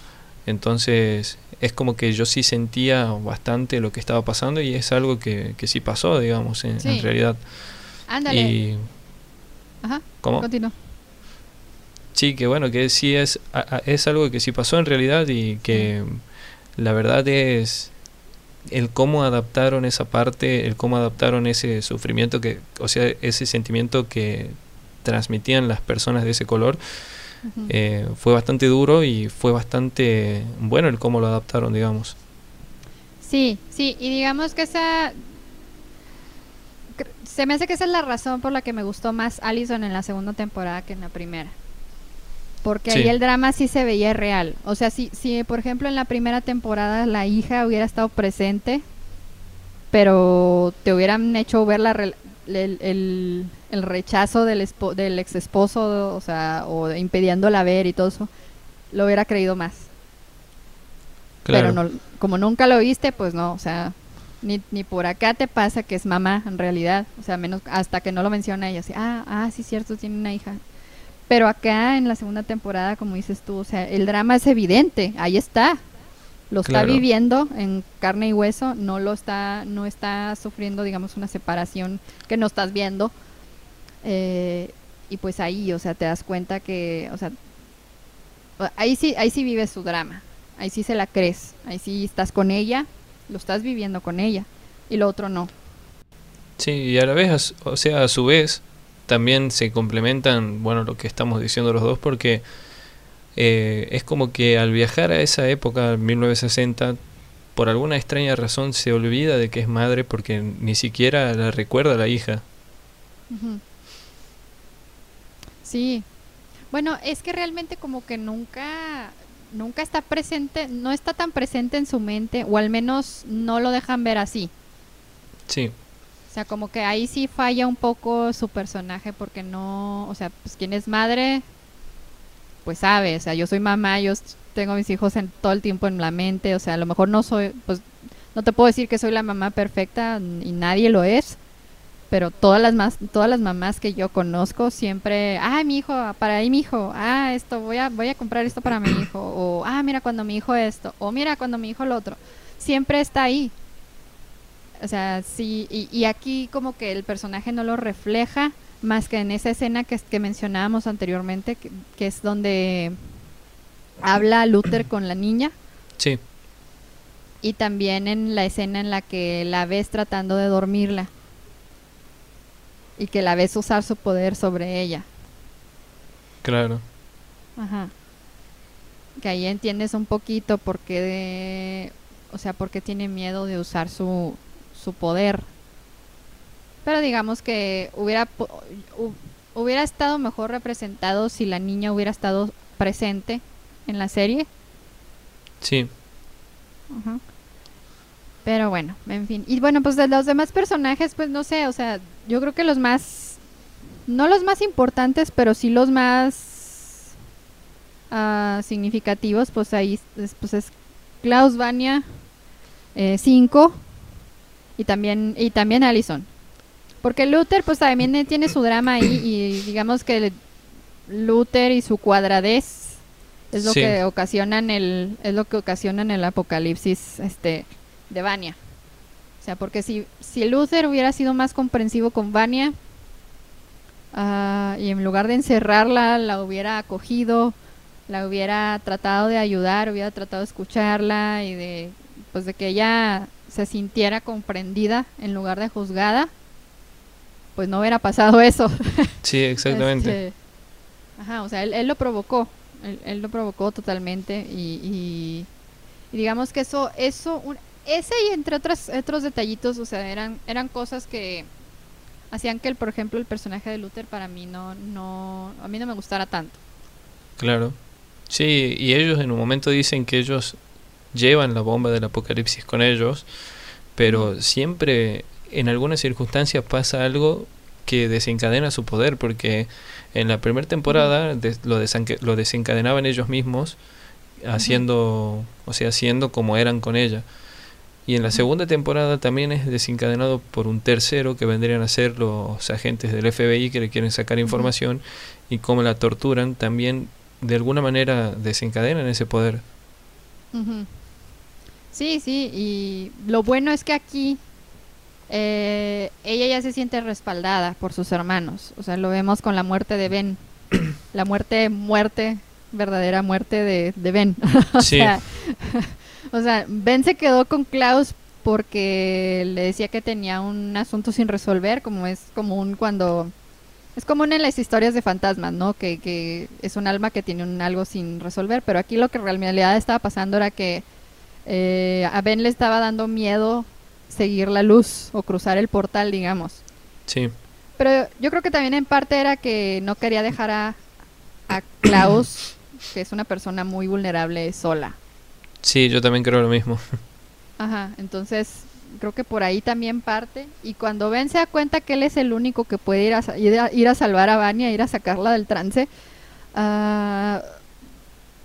Entonces es como que yo sí sentía bastante lo que estaba pasando y es algo que, que sí pasó, digamos, en, realidad. Ándale. Y Ajá, ¿cómo? continúa. Sí, que bueno, que sí es, es algo que sí pasó en realidad y que la verdad es el cómo adaptaron esa parte, el cómo adaptaron ese sufrimiento que, o sea, ese sentimiento que transmitían las personas de ese color, eh, fue bastante duro y fue bastante bueno el cómo lo adaptaron, digamos. Sí, sí, y digamos que esa... Se me hace que esa es la razón por la que me gustó más Allison en la segunda temporada que en la primera. Porque ahí el drama sí se veía real. O sea, si, si por ejemplo en la primera temporada la hija hubiera estado presente, pero te hubieran hecho ver la el, el- el rechazo del, espo- del ex esposo, o sea, o impidiéndola ver y todo eso, lo hubiera creído más. Claro. Pero no, como nunca lo viste, pues no, o sea, ni, ni por acá te pasa que es mamá en realidad, o sea, menos hasta que no lo menciona ella, así, ah, ah, sí, cierto, tiene una hija. Pero acá en la segunda temporada, como dices tú, o sea, el drama es evidente, ahí está. Lo está Claro. viviendo en carne y hueso, no lo está, no está sufriendo, digamos, una separación que no estás viendo. Eh, y pues ahí, o sea, te das cuenta que, o sea, ahí sí, ahí sí vive su drama, ahí sí se la crees, ahí sí estás con ella, lo estás viviendo con ella, y lo otro no. Sí, y a la vez, o sea, a su vez, también se complementan, bueno, lo que estamos diciendo los dos, porque eh, es como que al viajar a esa época, 1960, por alguna extraña razón se olvida de que es madre porque ni siquiera la recuerda la hija. Sí. Bueno, es que realmente como que nunca nunca está presente, no está tan presente en su mente o al menos no lo dejan ver así. Sí, sea, como que ahí sí falla un poco su personaje porque no, o sea, pues quien es madre pues sabe, o sea, yo soy mamá, yo tengo mis hijos en todo el tiempo en la mente, o sea, a lo mejor no soy pues no te puedo decir que soy la mamá perfecta y nadie lo es, pero todas las más todas las mamás que yo conozco siempre ah mi hijo para ahí mi hijo ah esto voy a voy a comprar esto para mi hijo o ah mira cuando mi hijo esto o mira cuando mi hijo lo otro siempre está ahí o sea sí y, y aquí como que el personaje no lo refleja más que en esa escena que, que mencionábamos anteriormente que, que es donde habla Luther con la niña Sí, y también en la escena en la que la ves tratando de dormirla y que la ves usar su poder sobre ella. claro. Ajá. Que ahí entiendes un poquito por qué de, o sea, por qué tiene miedo de usar su, su poder. Pero digamos que hubiera hubiera estado mejor representado si la niña hubiera estado presente en la serie. Sí. Pero bueno, en fin. Y bueno, pues de los demás personajes, pues no sé, o sea, yo creo que los más, no los más importantes, pero sí los más ah, significativos, pues ahí es, pues es Klaus Vania 5 y también y también Allison. Porque Luther pues también tiene su drama ahí y digamos que Luther y su cuadradez es lo Sí. que ocasionan el es lo que ocasionan el apocalipsis este de Vania. O sea, porque si si Luther hubiera sido más comprensivo con Vania ah, y en lugar de encerrarla la hubiera acogido, la hubiera tratado de ayudar, hubiera tratado de escucharla y de pues de que ella se sintiera comprendida en lugar de juzgada, pues no hubiera pasado eso. sí, exactamente. Este, ajá, o sea, él, él lo provocó, él, él lo provocó totalmente y, y- y digamos que eso, eso, un- ese y entre otros, otros detallitos, o sea, eran, eran cosas que hacían que, el, por ejemplo, el personaje de Luther para mí no, no, a mí no me gustara tanto. Claro. Sí, y ellos en un momento dicen que ellos llevan la bomba del apocalipsis con ellos, pero siempre en algunas circunstancias pasa algo que desencadena su poder, porque en la primera temporada lo, desenca- lo desencadenaban ellos mismos, haciendo, o sea, haciendo como eran con ella. Y en la segunda temporada también es desencadenado por un tercero que vendrían a ser los agentes del FBI que le quieren sacar información y cómo la torturan, también de alguna manera desencadenan ese poder. Sí, sí, y lo bueno es que aquí eh, ella ya se siente respaldada por sus hermanos. O sea, lo vemos con la muerte de Ben. la muerte, muerte, verdadera muerte de, de Ben. o, Sí. sea, o sea, Ben se quedó con Klaus porque le decía que tenía un asunto sin resolver, como es común cuando... Es común en las historias de fantasmas, ¿no? Que, que es un alma que tiene un algo sin resolver, pero aquí lo que en realidad estaba pasando era que eh, a Ben le estaba dando miedo seguir la luz o cruzar el portal, digamos. Sí, Pero yo creo que también en parte era que no quería dejar a, a Klaus, que es una persona muy vulnerable, sola. sí, yo también creo lo mismo. Ajá, entonces creo que por ahí también parte. Y cuando Ben se da cuenta que él es el único que puede ir a, ir a, ir a salvar a Vania, ir a sacarla del trance, ah,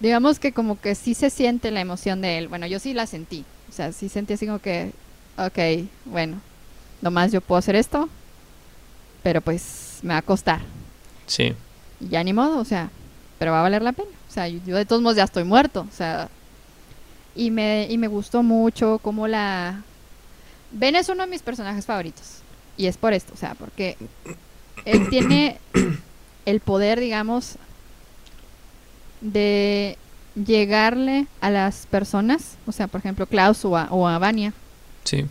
digamos que como que sí se siente la emoción de él. Bueno, yo sí la sentí. O sea, sí sentí así como que, ok, bueno, nomás yo puedo hacer esto, pero pues me va a costar. Sí, Y ya ni modo, o sea, pero va a valer la pena. O sea, yo, yo de todos modos ya estoy muerto, o sea, y me, y me gustó mucho cómo la... Ben es uno de mis personajes favoritos, y es por esto, o sea, porque él tiene el poder, digamos, de llegarle a las personas, o sea, por ejemplo, Klaus o a, o a Vania, sí,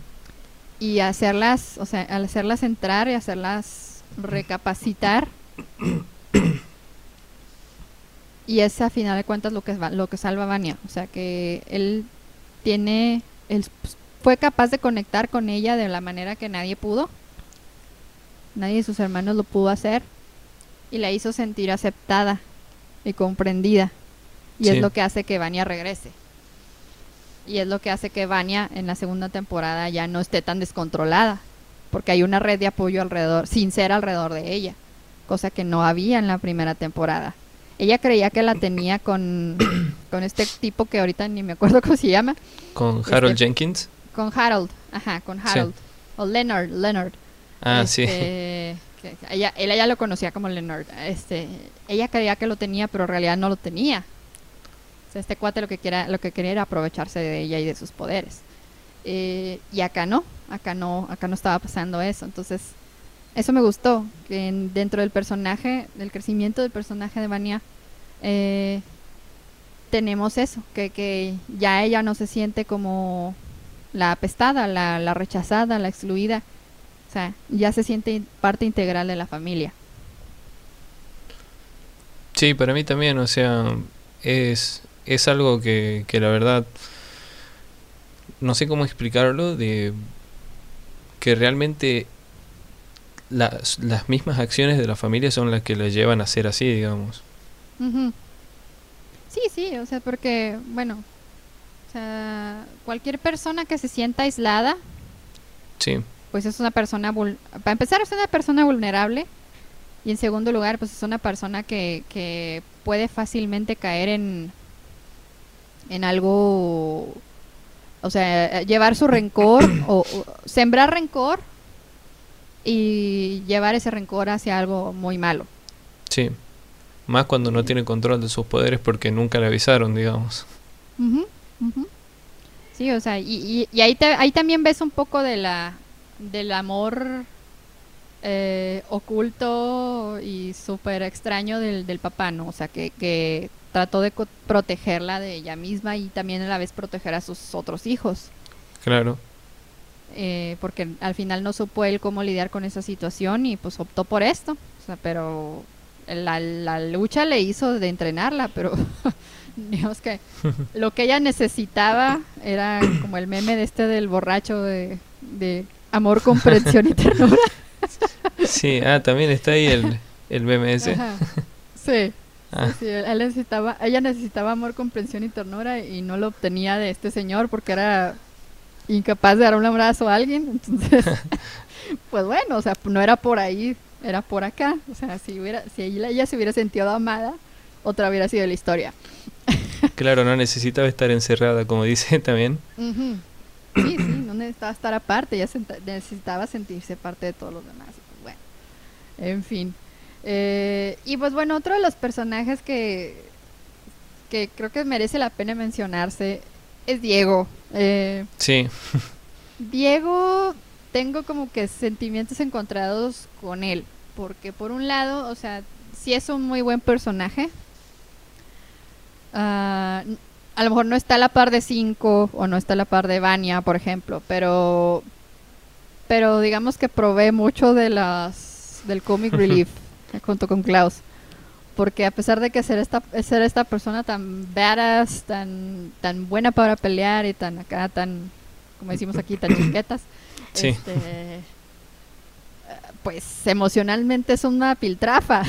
y hacerlas, o sea, al hacerlas entrar y hacerlas recapacitar. y es a final de cuentas lo que lo que salva a Vania, o sea que él tiene él fue capaz de conectar con ella de la manera que nadie pudo. Nadie de sus hermanos lo pudo hacer. Y la hizo sentir aceptada y comprendida. Y Sí. es lo que hace que Vania regrese. Y es lo que hace que Vania en la segunda temporada ya no esté tan descontrolada. Porque hay una red de apoyo alrededor, sincera alrededor de ella. Cosa que no había en la primera temporada. Ella creía que la tenía con, con este tipo que ahorita ni me acuerdo cómo se llama. con Harold Este- Jenkins. Con Harold. Ajá, con Sí. Harold. O Leonard, Leonard. Ah, sí. Ella, él lo conocía como Leonard. Este, ella creía que lo tenía, pero en realidad no lo tenía. Este cuate lo que, quiera, lo que quería era aprovecharse de ella y de sus poderes. Eh, y acá no, acá no, acá no estaba pasando eso. Entonces, eso me gustó, que en- dentro del personaje, del crecimiento del personaje de Vania, eh, tenemos eso, que, que ya ella no se siente como la apestada, la, la rechazada, la excluida. O sea, ya se siente parte integral de la familia. Sí, para mí también, o sea, es, es algo que, que la verdad, no sé cómo explicarlo, de que realmente las, las mismas acciones de la familia son las que la llevan a ser así, digamos. Sí, sí, o sea, porque, bueno, o sea, cualquier persona que se sienta aislada, Sí, pues es una persona, vul- para empezar, es una persona vulnerable y en segundo lugar, pues es una persona que, que puede fácilmente caer en, en algo, o sea, llevar su rencor o, o sembrar rencor y llevar ese rencor hacia algo muy malo. sí. Más cuando no tiene control de sus poderes porque nunca le avisaron, digamos. Sí, o sea, y, y, y ahí, te- ahí también ves un poco de la del amor eh, oculto y súper extraño del, del papá, ¿no? O sea, que, que trató de protegerla de ella misma y también a la vez proteger a sus otros hijos, Claro. eh, porque al final no supo él cómo lidiar con esa situación y pues optó por esto, o sea, pero la, la lucha le hizo de entrenarla, pero digamos que lo que ella necesitaba era como el meme de este del borracho de, de amor, comprensión y ternura. Sí, ah, también está ahí el, el BMS. Ajá. Sí, Ah, sí, él necesitaba, ella necesitaba amor, comprensión y ternura y no lo obtenía de este señor porque era incapaz de dar un abrazo a alguien. Entonces, pues bueno, o sea, no era por ahí, era por acá. O sea, si hubiera, si ella, se hubiera sentido amada, otra hubiera sido la historia. claro, no necesitaba estar encerrada, como dice también. Sí, sí, necesitaba estar aparte, ella senta- necesitaba sentirse parte de todos los demás. pues bueno, en fin. Eh, y pues bueno, otro de los personajes que, que creo que merece la pena mencionarse es Diego. Eh, Sí, Diego, tengo como que sentimientos encontrados con él, porque por un lado, o sea, sí es un muy buen personaje. N- a lo mejor no está a la par de 5 o no está a la par de Vania, por ejemplo, pero pero digamos que provee mucho de las del comic relief junto con Klaus. Porque a pesar de que ser esta, ser esta persona tan badass, tan, tan buena para pelear y tan acá, tan, como decimos aquí, tan chiquetas, Sí. este, eh, pues emocionalmente es una piltrafa.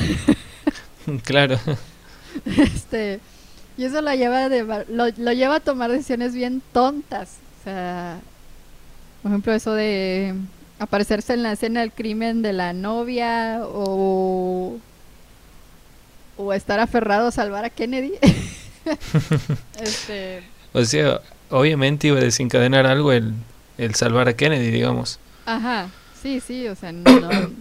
claro. este, y eso lo lleva, de, lo, lo lleva a tomar decisiones bien tontas. O sea, por ejemplo, eso de aparecerse en la escena del crimen de la novia o, o estar aferrado a salvar a Kennedy. este, O sea, obviamente iba a desencadenar algo el, el salvar a Kennedy, digamos. Ajá, sí, sí, o sea, no-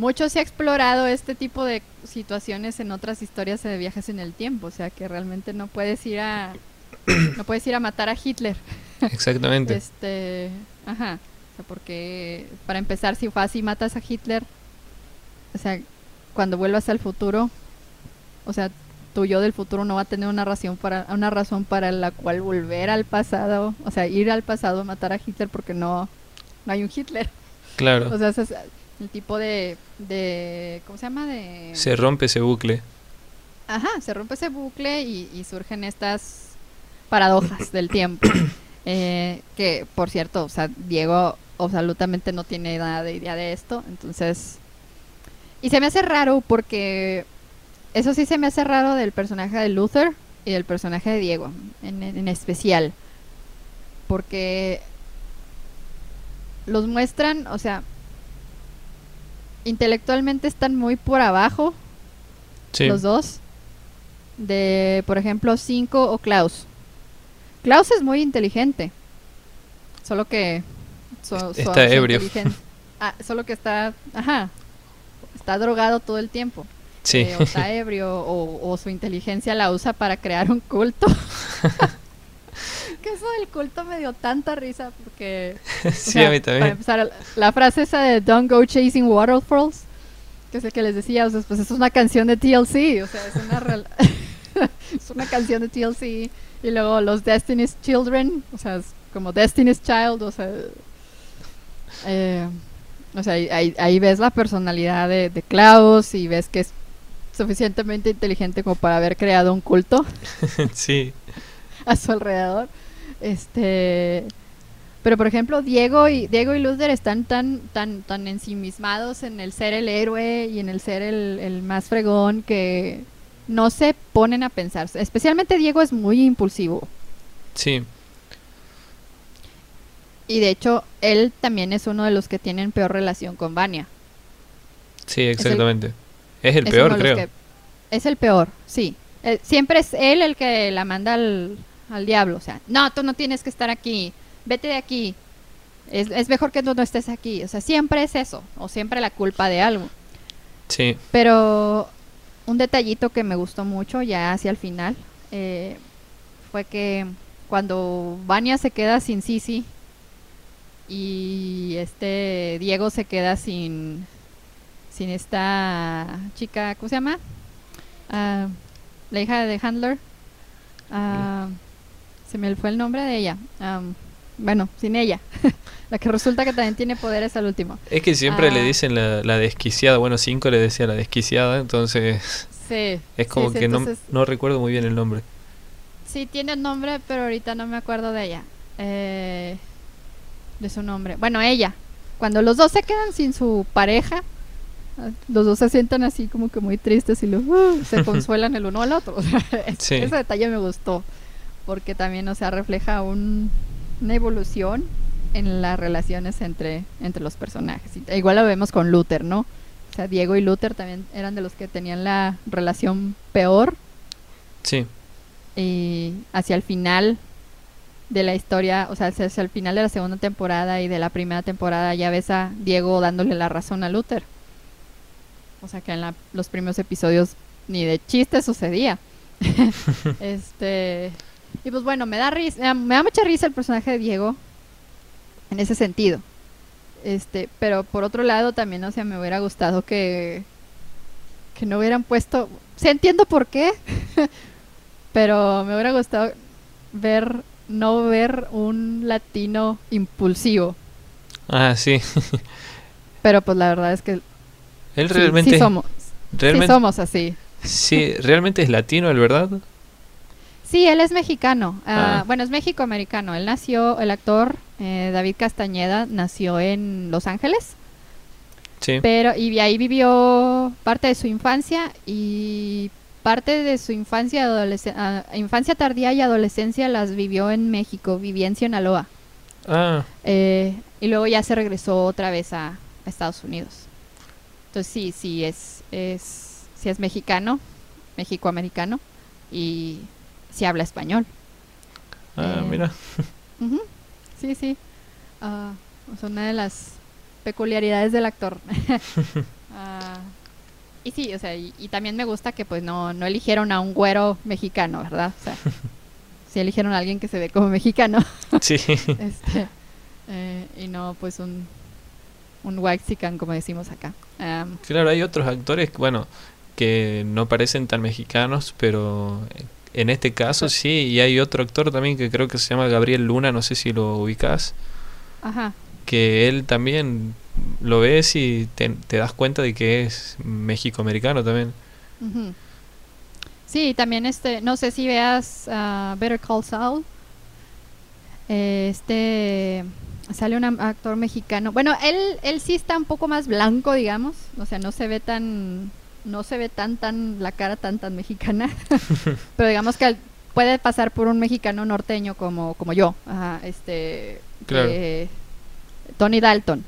mucho se ha explorado este tipo de situaciones en otras historias de viajes en el tiempo, o sea, que realmente no puedes ir a no puedes ir a matar a Hitler. Exactamente. Este, ajá, o sea, porque para empezar si fue así matas a Hitler, o sea, cuando vuelvas al futuro, o sea, tu yo del futuro no va a tener una razón para una razón para la cual volver al pasado, o sea, ir al pasado a matar a Hitler porque no no hay un Hitler. Claro. O sea, el tipo de, de ¿cómo se llama? De Se rompe ese bucle. Ajá, se rompe ese bucle y, y surgen estas paradojas del tiempo. Eh, que, por cierto, o sea, Diego absolutamente no tiene nada de idea de esto, entonces... Y se me hace raro porque... Eso sí se me hace raro del personaje de Luther y del personaje de Diego, en, en especial. Porque los muestran, o sea, intelectualmente están muy por abajo Sí. los dos. De, por ejemplo, Cinco o Klaus. Klaus es muy inteligente. Solo que so- Está ebrio. Ah, solo que está, ajá, está drogado todo el tiempo. Sí. Eh, o está ebrio o, o su inteligencia la usa para crear un culto. que eso del culto me dio tanta risa porque... sí, sea, a mí Para también. empezar, la frase esa de Don't Go Chasing Waterfalls, que es el que les decía, o sea, pues es una canción de TLC, o sea, es una, es una canción de TLC. Y luego los Destiny's Children, o sea, es como Destiny's Child, o sea... eh, o sea, ahí ves la personalidad de, de Klaus y ves que es suficientemente inteligente como para haber creado un culto sí. a su alrededor. Este, pero por ejemplo, Diego y Diego y Luther están tan tan tan ensimismados en el ser el héroe y en el ser el, el más fregón que no se ponen a pensar. Especialmente Diego es muy impulsivo Sí. y de hecho él también es uno de los que tienen peor relación con Vania. Sí, exactamente. Es el, Es peor, creo. que- es el peor, sí. Eh, siempre es él el que la manda al, al diablo. O sea, no, tú no tienes que estar aquí. Vete de aquí. Es, es mejor que tú no estés aquí. O sea, siempre es eso. O siempre la culpa de algo. Sí. Pero un detallito que me gustó mucho ya hacia el final eh, fue que cuando Vania se queda sin Sisi y este Diego se queda sin sin esta chica, ¿cómo se llama? Ah, la hija de Handler. Ah, se me fue el nombre de ella. Bueno, sin ella. la que resulta que también tiene poderes al último. Es que siempre le Ah. dicen la, la desquiciada. Bueno, 5 le decía la desquiciada, entonces Sí. es como sí, sí, que no, entonces- no recuerdo muy bien el nombre. Sí, tiene nombre, pero ahorita no me acuerdo de ella. Eh, de su nombre. Bueno, ella. Cuando los dos se quedan sin su pareja, los dos se sientan así como que muy tristes y luego uh, se consuelan el uno al otro. Sí. Ese detalle me gustó. Porque también, o sea, refleja un- una evolución en las relaciones entre, entre los personajes. Igual lo vemos con Luther, ¿no? O sea, Diego y Luther también eran de los que tenían la relación peor Sí. y hacia el final de la historia, o sea, hacia, hacia el final de la segunda temporada y de la primera temporada ya ves a Diego dándole la razón a Luther. O sea, que en la- los primeros episodios ni de chiste sucedía. este y pues bueno, me da risa, me da, mucha risa el personaje de Diego en ese sentido. Este, pero por otro lado también, o sea, me hubiera gustado que que no hubieran puesto, sí entiendo por qué, pero me hubiera gustado ver no ver un latino impulsivo, Ah, sí. pero pues la verdad es que Él sí, realmente, sí somos, realmente, sí somos así. sí, realmente es latino, ¿el verdad? Sí, él es mexicano. Ah, Ah. Bueno, es México-americano. Él nació, el actor eh, David Castañeda nació en Los Ángeles, Sí. pero y ahí vivió parte de su infancia y parte de su infancia, ah, infancia tardía y adolescencia las vivió en México. Vivía en Sinaloa. Ah, Eh, y luego ya se regresó otra vez a, a Estados Unidos. Entonces sí, sí es, es, sí es mexicano, mexicoamericano y sí habla español. ah, Eh, mira. Sí, sí. Ah, es una de las peculiaridades del actor. Ah, y sí, o sea, y, y también me gusta que pues no, no eligieron a un güero mexicano, ¿verdad? O sea, sí eligieron a alguien que se ve como mexicano. Sí. este, eh, y no pues un, un waxican como decimos acá. Claro, hay otros actores, bueno, que no parecen tan mexicanos, pero en este caso sí, y hay otro actor también que creo que se llama Gabriel Luna, no sé si lo ubicas, ajá. que él también lo ves y te, te das cuenta de que es mexicoamericano también. ujú. Sí, también este, no sé si veas ah, Better Call Saul. Este sale un actor mexicano. Bueno, él él sí está un poco más blanco, digamos, o sea, no se ve tan no se ve tan tan la cara tan tan mexicana. Pero digamos que puede pasar por un mexicano norteño como como yo, ajá, este Claro. que- Tony Dalton.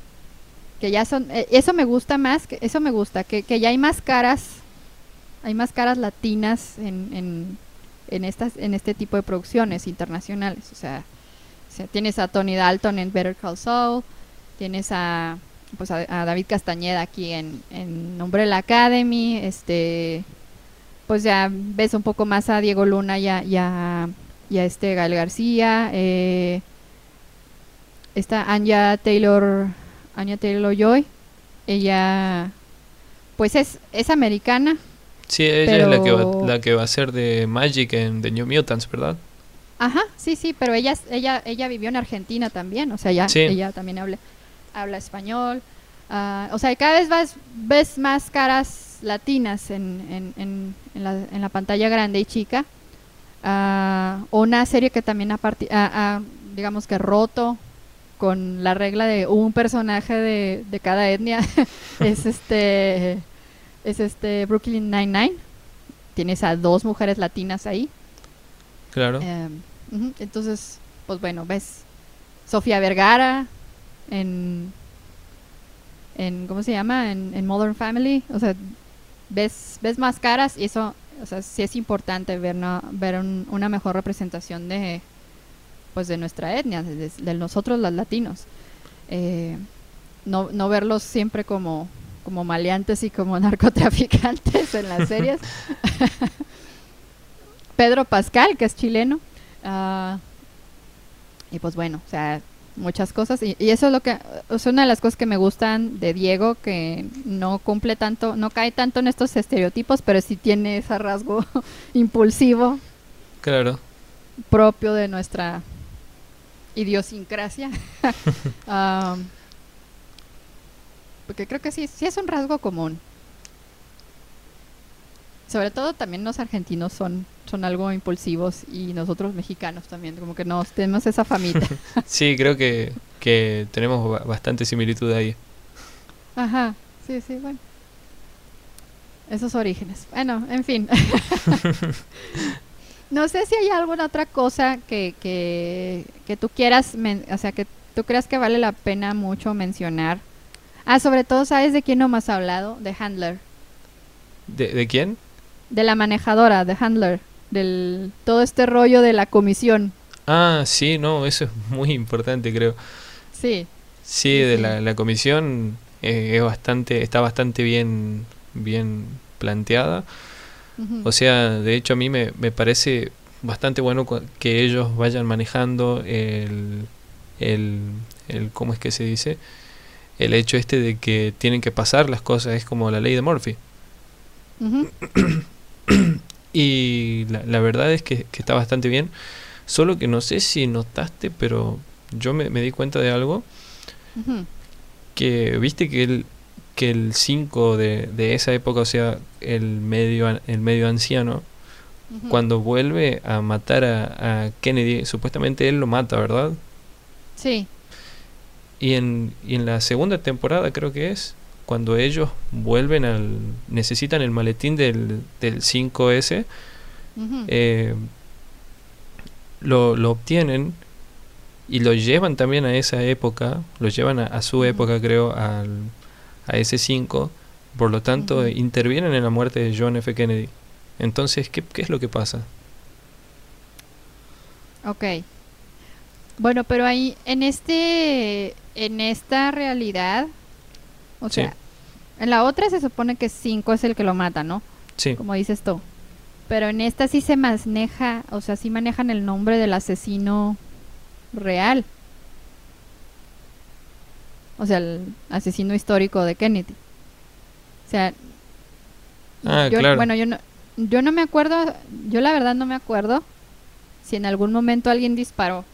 Que ya son eh, eso me gusta más, que eso me gusta que, que ya hay más caras hay más caras latinas en, en, en estas en este tipo de producciones internacionales, o sea, o sea, tienes a Tony Dalton en Better Call Saul, tienes a, pues a, a David Castañeda aquí en, en Umbrella Academy, este pues ya ves un poco más a Diego Luna y a, y a- y a este Gael García, eh, esta Anya Taylor, Anya Taylor Joy, ella pues es, es americana, Sí, ella es la que, va, la que va a ser de Magic en The New Mutants, ¿verdad? Ajá, sí, sí, pero ella, ella, ella vivió en Argentina también, o sea, ya, Sí. ella también habla, habla español. ah, o sea, cada vez vas, ves más caras latinas en, en, en, en la, en la pantalla grande y chica. Ah, una serie que también ha- ha, digamos que roto con la regla de un personaje de, de cada etnia es este es este Brooklyn Nine-Nine. Tienes a dos mujeres latinas ahí. Claro. Eh, ujú, entonces, pues bueno, ves Sofía Vergara en, en ¿cómo se llama? En, en Modern Family. O sea, ves, ves más caras y eso, o sea, sí es importante ver, ¿no? ver un- una mejor representación de, pues de nuestra etnia, de, de- de nosotros los latinos. Eh, no, no verlos siempre como, como maleantes y como narcotraficantes en las series. Pedro Pascal, que es chileno. ah, y pues bueno, o sea, muchas cosas. Y, y eso es lo que es una de las cosas que me gustan de Diego, que no cumple tanto, no cae tanto en estos estereotipos, pero sí tiene ese rasgo impulsivo Claro. propio de nuestra idiosincrasia. Porque creo que sí, sí es un rasgo común. Sobre todo también los argentinos son, son algo impulsivos y nosotros mexicanos también, como que nos tenemos esa famita. Sí, creo que, que tenemos ba- bastante similitud ahí. Ajá, sí, sí, bueno. Esos orígenes. Bueno, en fin. no sé si hay alguna otra cosa que, que, que tú quieras, men- o sea, que tú creas que vale la pena mucho mencionar. Ah, sobre todo, ¿sabes de quién no has hablado? De Handler. ¿De, de quién? De la manejadora, de Handler. Del todo este rollo de la comisión. Ah, sí, no, eso es muy importante, creo. Sí. Sí, de. La, la comisión eh, es bastante, está bastante bien, bien planteada. O sea, de hecho a mí me, me parece bastante bueno que ellos vayan manejando el, el, el, ¿cómo es que se dice? El hecho este de que tienen que pasar las cosas, es como la ley de Murphy. Y la, la verdad es que, que está bastante bien. Solo que no sé si notaste, pero yo me, me di cuenta de algo. Que viste que el, que el 5 de, de esa época, o sea, el medio, el medio anciano, cuando vuelve a matar a, a Kennedy, supuestamente él lo mata, ¿verdad? Sí. Y en, y en la segunda temporada creo que es, cuando ellos vuelven al... necesitan el maletín del, del 5S, Ujú. eh, lo, lo obtienen y lo llevan también a esa época, lo llevan a, a su época creo, al, a ese 5, por lo tanto intervienen en la muerte de John F. Kennedy. Entonces, ¿qué, qué es lo que pasa? Ok. Bueno, pero ahí, en este, en esta realidad, o Sí. sea, en la otra se supone que 5 es el que lo mata, ¿no? Sí, Como dices tú. Pero en esta sí se maneja, o sea, sí manejan el nombre del asesino real. O sea, el asesino histórico de Kennedy. O sea, Ah, yo, claro. bueno, yo no, yo no me acuerdo, yo la verdad no me acuerdo si en algún momento alguien disparó.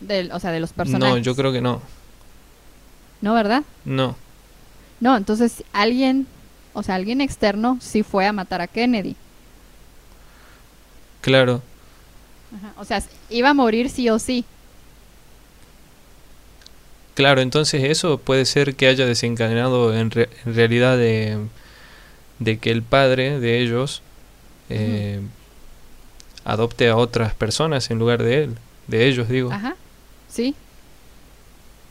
Del, o sea, de los personajes. no, yo creo que no. No, ¿verdad? No, No, entonces alguien, o sea, alguien externo sí fue a matar a Kennedy. claro. Ajá, O sea, iba a morir sí o sí. Claro, entonces eso puede ser que haya desencadenado en, re- en realidad de, de que el padre de ellos eh, adopte a otras personas en lugar de él, de ellos digo. Ajá, sí.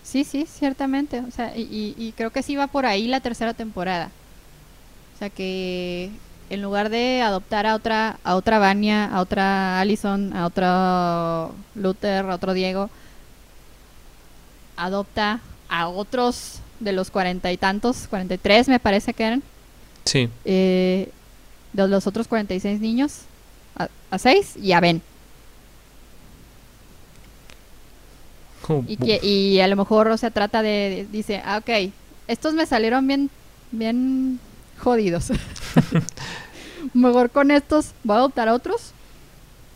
Sí, sí, ciertamente. O sea, y, y- y creo que sí va por ahí la tercera temporada. O sea que en lugar de adoptar a otra, a otra Vania, a otra Allison, a otro Luther, a otro Diego, adopta a otros de los cuarenta y tantos, cuarenta y tres me parece que eran, Sí. eh, de los otros 46 niños a, a 6 y a Ben. Y, bu- que- y a lo mejor, o sea, trata de, de- dice, ah, ok, estos me salieron bien, bien jodidos. mejor con estos voy a adoptar a otros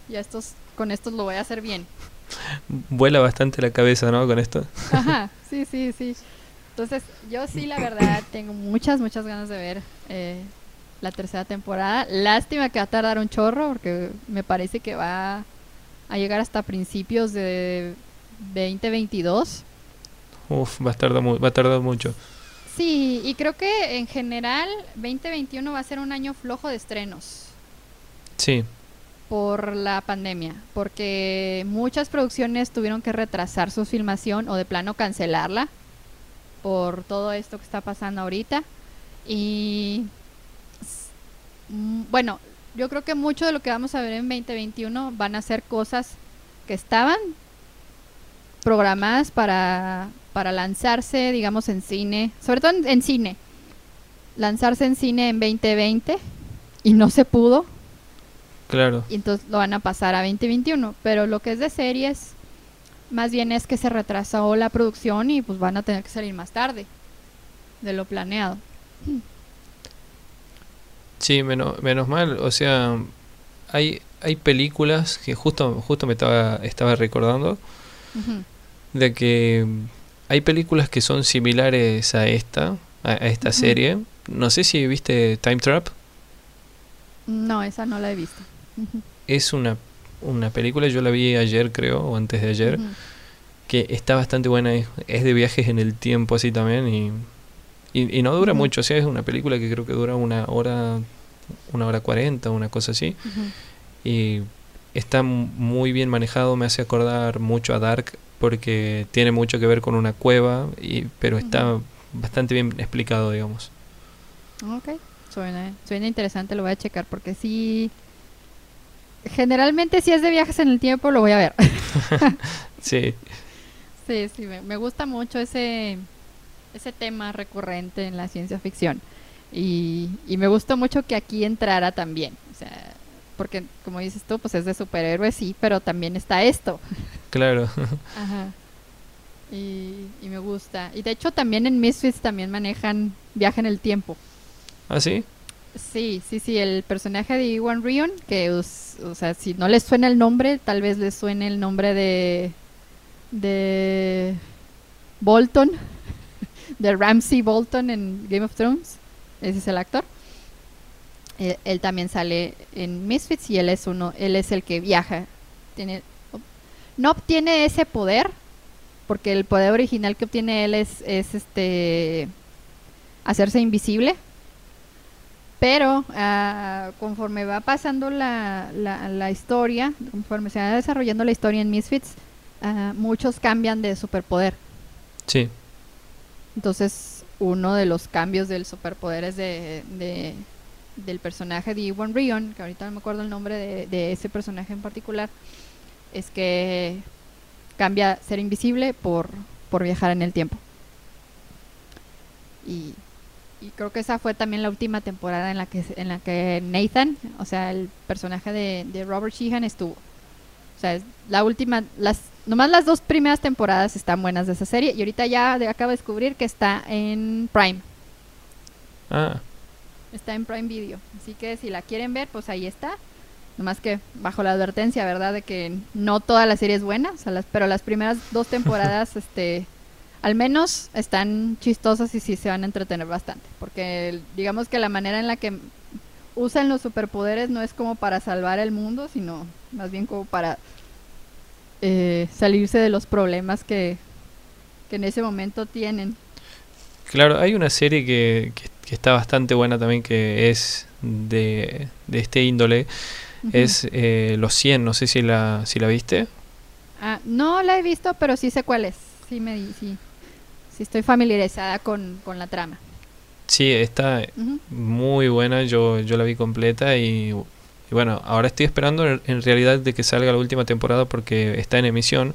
y a estos, con estos lo voy a hacer bien. Vuela bastante la cabeza, ¿no? Con esto. Ajá, sí, sí, sí. Entonces, yo sí, la verdad, tengo muchas, muchas ganas de ver eh, la tercera temporada. Lástima que va a tardar un chorro, porque me parece que va a llegar hasta principios de 2022. Uf, va a tardar, va a tardar mucho. Sí, y creo que en general 2021 va a ser un año flojo de estrenos Sí, por la pandemia, porque muchas producciones tuvieron que retrasar su filmación o de plano cancelarla por todo esto que está pasando ahorita. Y mm, bueno, yo creo que mucho de lo que vamos a ver en 2021 van a ser cosas que estaban programadas para, para lanzarse, digamos, en cine, sobre todo en, en cine. Lanzarse en cine en 2020 y no se pudo claro. y entonces lo van a pasar a 2021. Pero lo que es de series, más bien es que se retrasó la producción y pues van a tener que salir más tarde de lo planeado. Sí, menos, menos mal. O sea, hay, hay películas que justo, justo me estaba, estaba recordando. De que hay películas que son similares a esta, a, esta serie. No sé si viste Time Trap. No, esa no la he visto. Es una, una película, yo la vi ayer creo, o antes de ayer, que está bastante buena. Es, es de viajes en el tiempo así también y, y, y no dura mucho. O sea, es una película que creo que dura una hora, una hora cuarenta, una cosa así. Y está muy bien manejado, me hace acordar mucho a Dark porque tiene mucho que ver con una cueva, y, pero está bastante bien explicado, digamos. Ok, suena, suena interesante, lo voy a checar porque sí... Generalmente si es de viajes en el tiempo lo voy a ver. Sí, Sí, sí, me, me gusta mucho ese, ese tema recurrente en la ciencia ficción. Y, y me gustó mucho que aquí entrara también. O sea, porque como dices tú, pues es de superhéroes, sí, pero también está esto. Claro. Ajá. Y, y me gusta. Y de hecho también en Misfits también manejan viaje en el tiempo. ¿Ah, sí? Sí, sí, sí, el personaje de Iwan Rion, que us- o sea, si no les suena el nombre, tal vez les suene el nombre de de Bolton, de Ramsey Bolton en Game of Thrones. Ese es el actor. Él, él también sale en Misfits y él es uno, él es el que viaja. Tiene, no obtiene ese poder, porque el poder original que obtiene él es, es este hacerse invisible. Pero ah, conforme va pasando la, la, la historia, conforme se va desarrollando la historia en Misfits, ah, muchos cambian de superpoder. Sí, Entonces, uno de los cambios del superpoder es de, de- del personaje de Iwan Rion, que ahorita no me acuerdo el nombre de, de ese personaje en particular, es que cambia ser invisible por, por viajar en el tiempo. Y, y creo que esa fue también la última temporada en la que en la que Nathan, o sea, el personaje de, de Robert Sheehan estuvo. O sea, es la última, las, nomás las dos primeras temporadas están buenas de esa serie y ahorita ya de- acabo de descubrir que está en Prime. ah, Está en Prime Video. Así que si la quieren ver, pues ahí está. Nomás que bajo la advertencia, ¿verdad? De que no toda la serie es buena. o sea, las- pero las primeras dos temporadas, este, al menos están chistosas y sí se van a entretener bastante. Porque digamos que la manera en la que usan los superpoderes no es como para salvar el mundo, sino más bien como para eh, salirse de los problemas que, que en ese momento tienen. claro, hay una serie que, que, que está bastante buena también que es de, de este índole. Es eh, Los 100, no sé si la, si la viste. Ah, no la he visto, pero sí sé cuál es. Sí, me sí, sí estoy familiarizada con, con la trama. Sí, está muy buena, yo, yo la vi completa y, y bueno, ahora estoy esperando en, realidad de que salga la última temporada porque está en emisión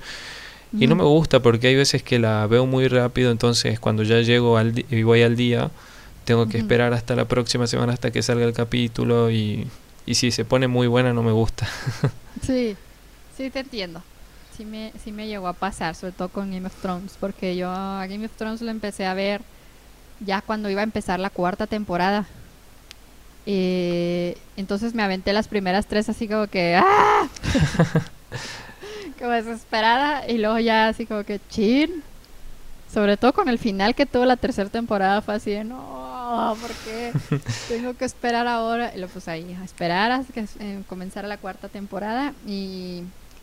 Y no me gusta porque hay veces que la veo muy rápido, entonces cuando ya llego al y voy al día, tengo que esperar hasta la próxima semana hasta que salga el capítulo y, y si se pone muy buena no me gusta. Sí, sí te entiendo. Sí me, sí me llegó a pasar, sobre todo con Game of Thrones, porque yo a Game of Thrones lo empecé a ver ya cuando iba a empezar la cuarta temporada. Eh, entonces me aventé las primeras tres así como que ¡ah! como desesperada y luego ya así como que chin. Sobre todo con el final que tuvo la tercera temporada fue así de no, ¿por qué? Tengo que esperar ahora. Y lo pues ahí, a esperar hasta que eh, comenzara la cuarta temporada. Y,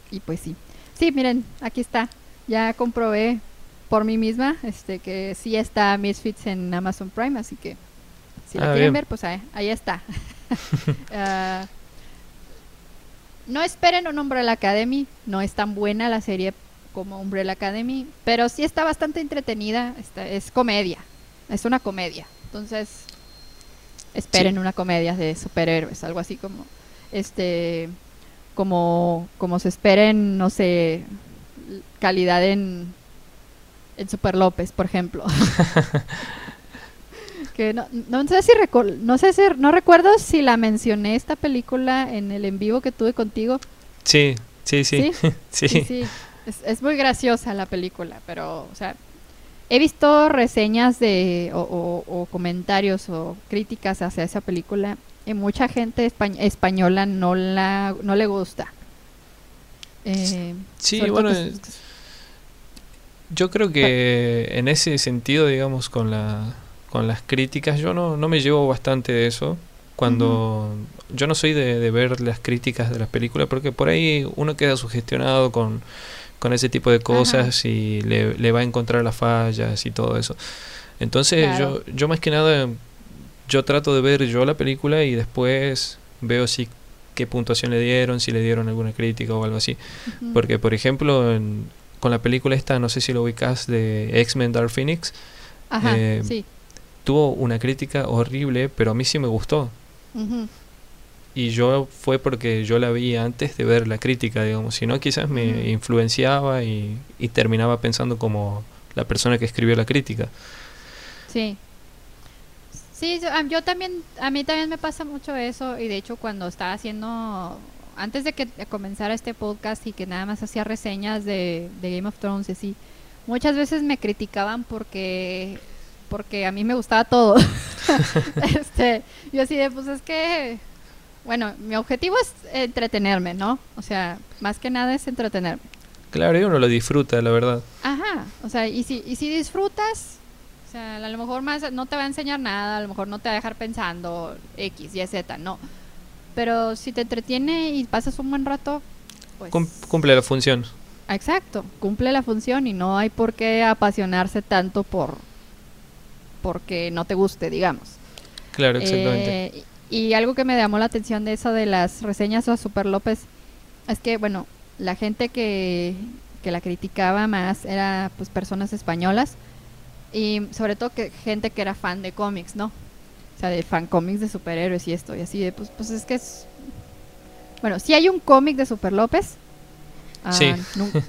y pues sí. Sí, miren, aquí está. Ya comprobé por mí misma este que sí está Misfits en Amazon Prime, así que si la Ah, quieren bien. ver, pues ahí, ahí está. Ah, no esperen un Umbrella Academy, no es tan buena la serie como Umbrella Academy, pero sí está bastante entretenida, está- es comedia, es una comedia, entonces esperen Sí. una comedia de superhéroes, algo así como este como como se esperen, no sé, calidad en en Super López, por ejemplo. que no, no sé si no sé si no recuerdo si la mencioné esta película en el en vivo que tuve contigo. Sí, sí, sí. ¿Sí? Sí, Sí, sí. Es, es muy graciosa la película, pero, o sea, he visto reseñas de, o, o- o comentarios o críticas hacia esa película y mucha gente espa- española no la no le gusta. Eh, Sí, bueno, que eh, es- Yo creo que en ese sentido, digamos, con la con las críticas, yo no, no me llevo bastante de eso. Cuando yo no soy de, de ver las críticas de las películas, porque por ahí uno queda sugestionado con, con ese tipo de cosas y le, le va a encontrar las fallas y todo eso. Entonces Claro. yo, yo más que nada, yo trato de ver yo la película y después veo si qué puntuación le dieron, si le dieron alguna crítica o algo así. Porque, por ejemplo, en- con la película esta, no sé si lo ubicas, de X-Men Dark Phoenix, Ajá, eh, sí. tuvo una crítica horrible, pero a mí sí me gustó. Y yo fue porque yo la vi antes de ver la crítica, digamos. Si no, quizás me influenciaba y, y terminaba pensando como la persona que escribió la crítica. Sí. Sí, yo, a- yo también, a mí también me pasa mucho eso y de hecho cuando estaba haciendo, antes de que comenzara este podcast y que nada más hacía reseñas de, de Game of Thrones así, muchas veces me criticaban porque porque a mí me gustaba todo. este, yo así de, pues es que, bueno, mi objetivo es entretenerme, ¿no? O sea, más que nada es entretenerme. Claro, y uno lo disfruta, la verdad. Ajá, o sea, y si, y si disfrutas, o sea, a lo mejor más no te va a enseñar nada, a lo mejor no te va a dejar pensando X, Y, Z, no. Pero si te entretiene y pasas un buen rato, pues... Cum- cumple la función. Exacto, cumple la función y no hay por qué apasionarse tanto por porque no te guste, digamos. Claro, exactamente. Eh, y, algo que me llamó la atención de eso de las reseñas a Super López es que, bueno, la gente que, que la criticaba más era pues personas españolas y sobre todo que gente que era fan de cómics, ¿no? O sea, de fan cómics de superhéroes y esto y así de pues pues es que es bueno, sí hay un cómic de Super López. Ah, Sí.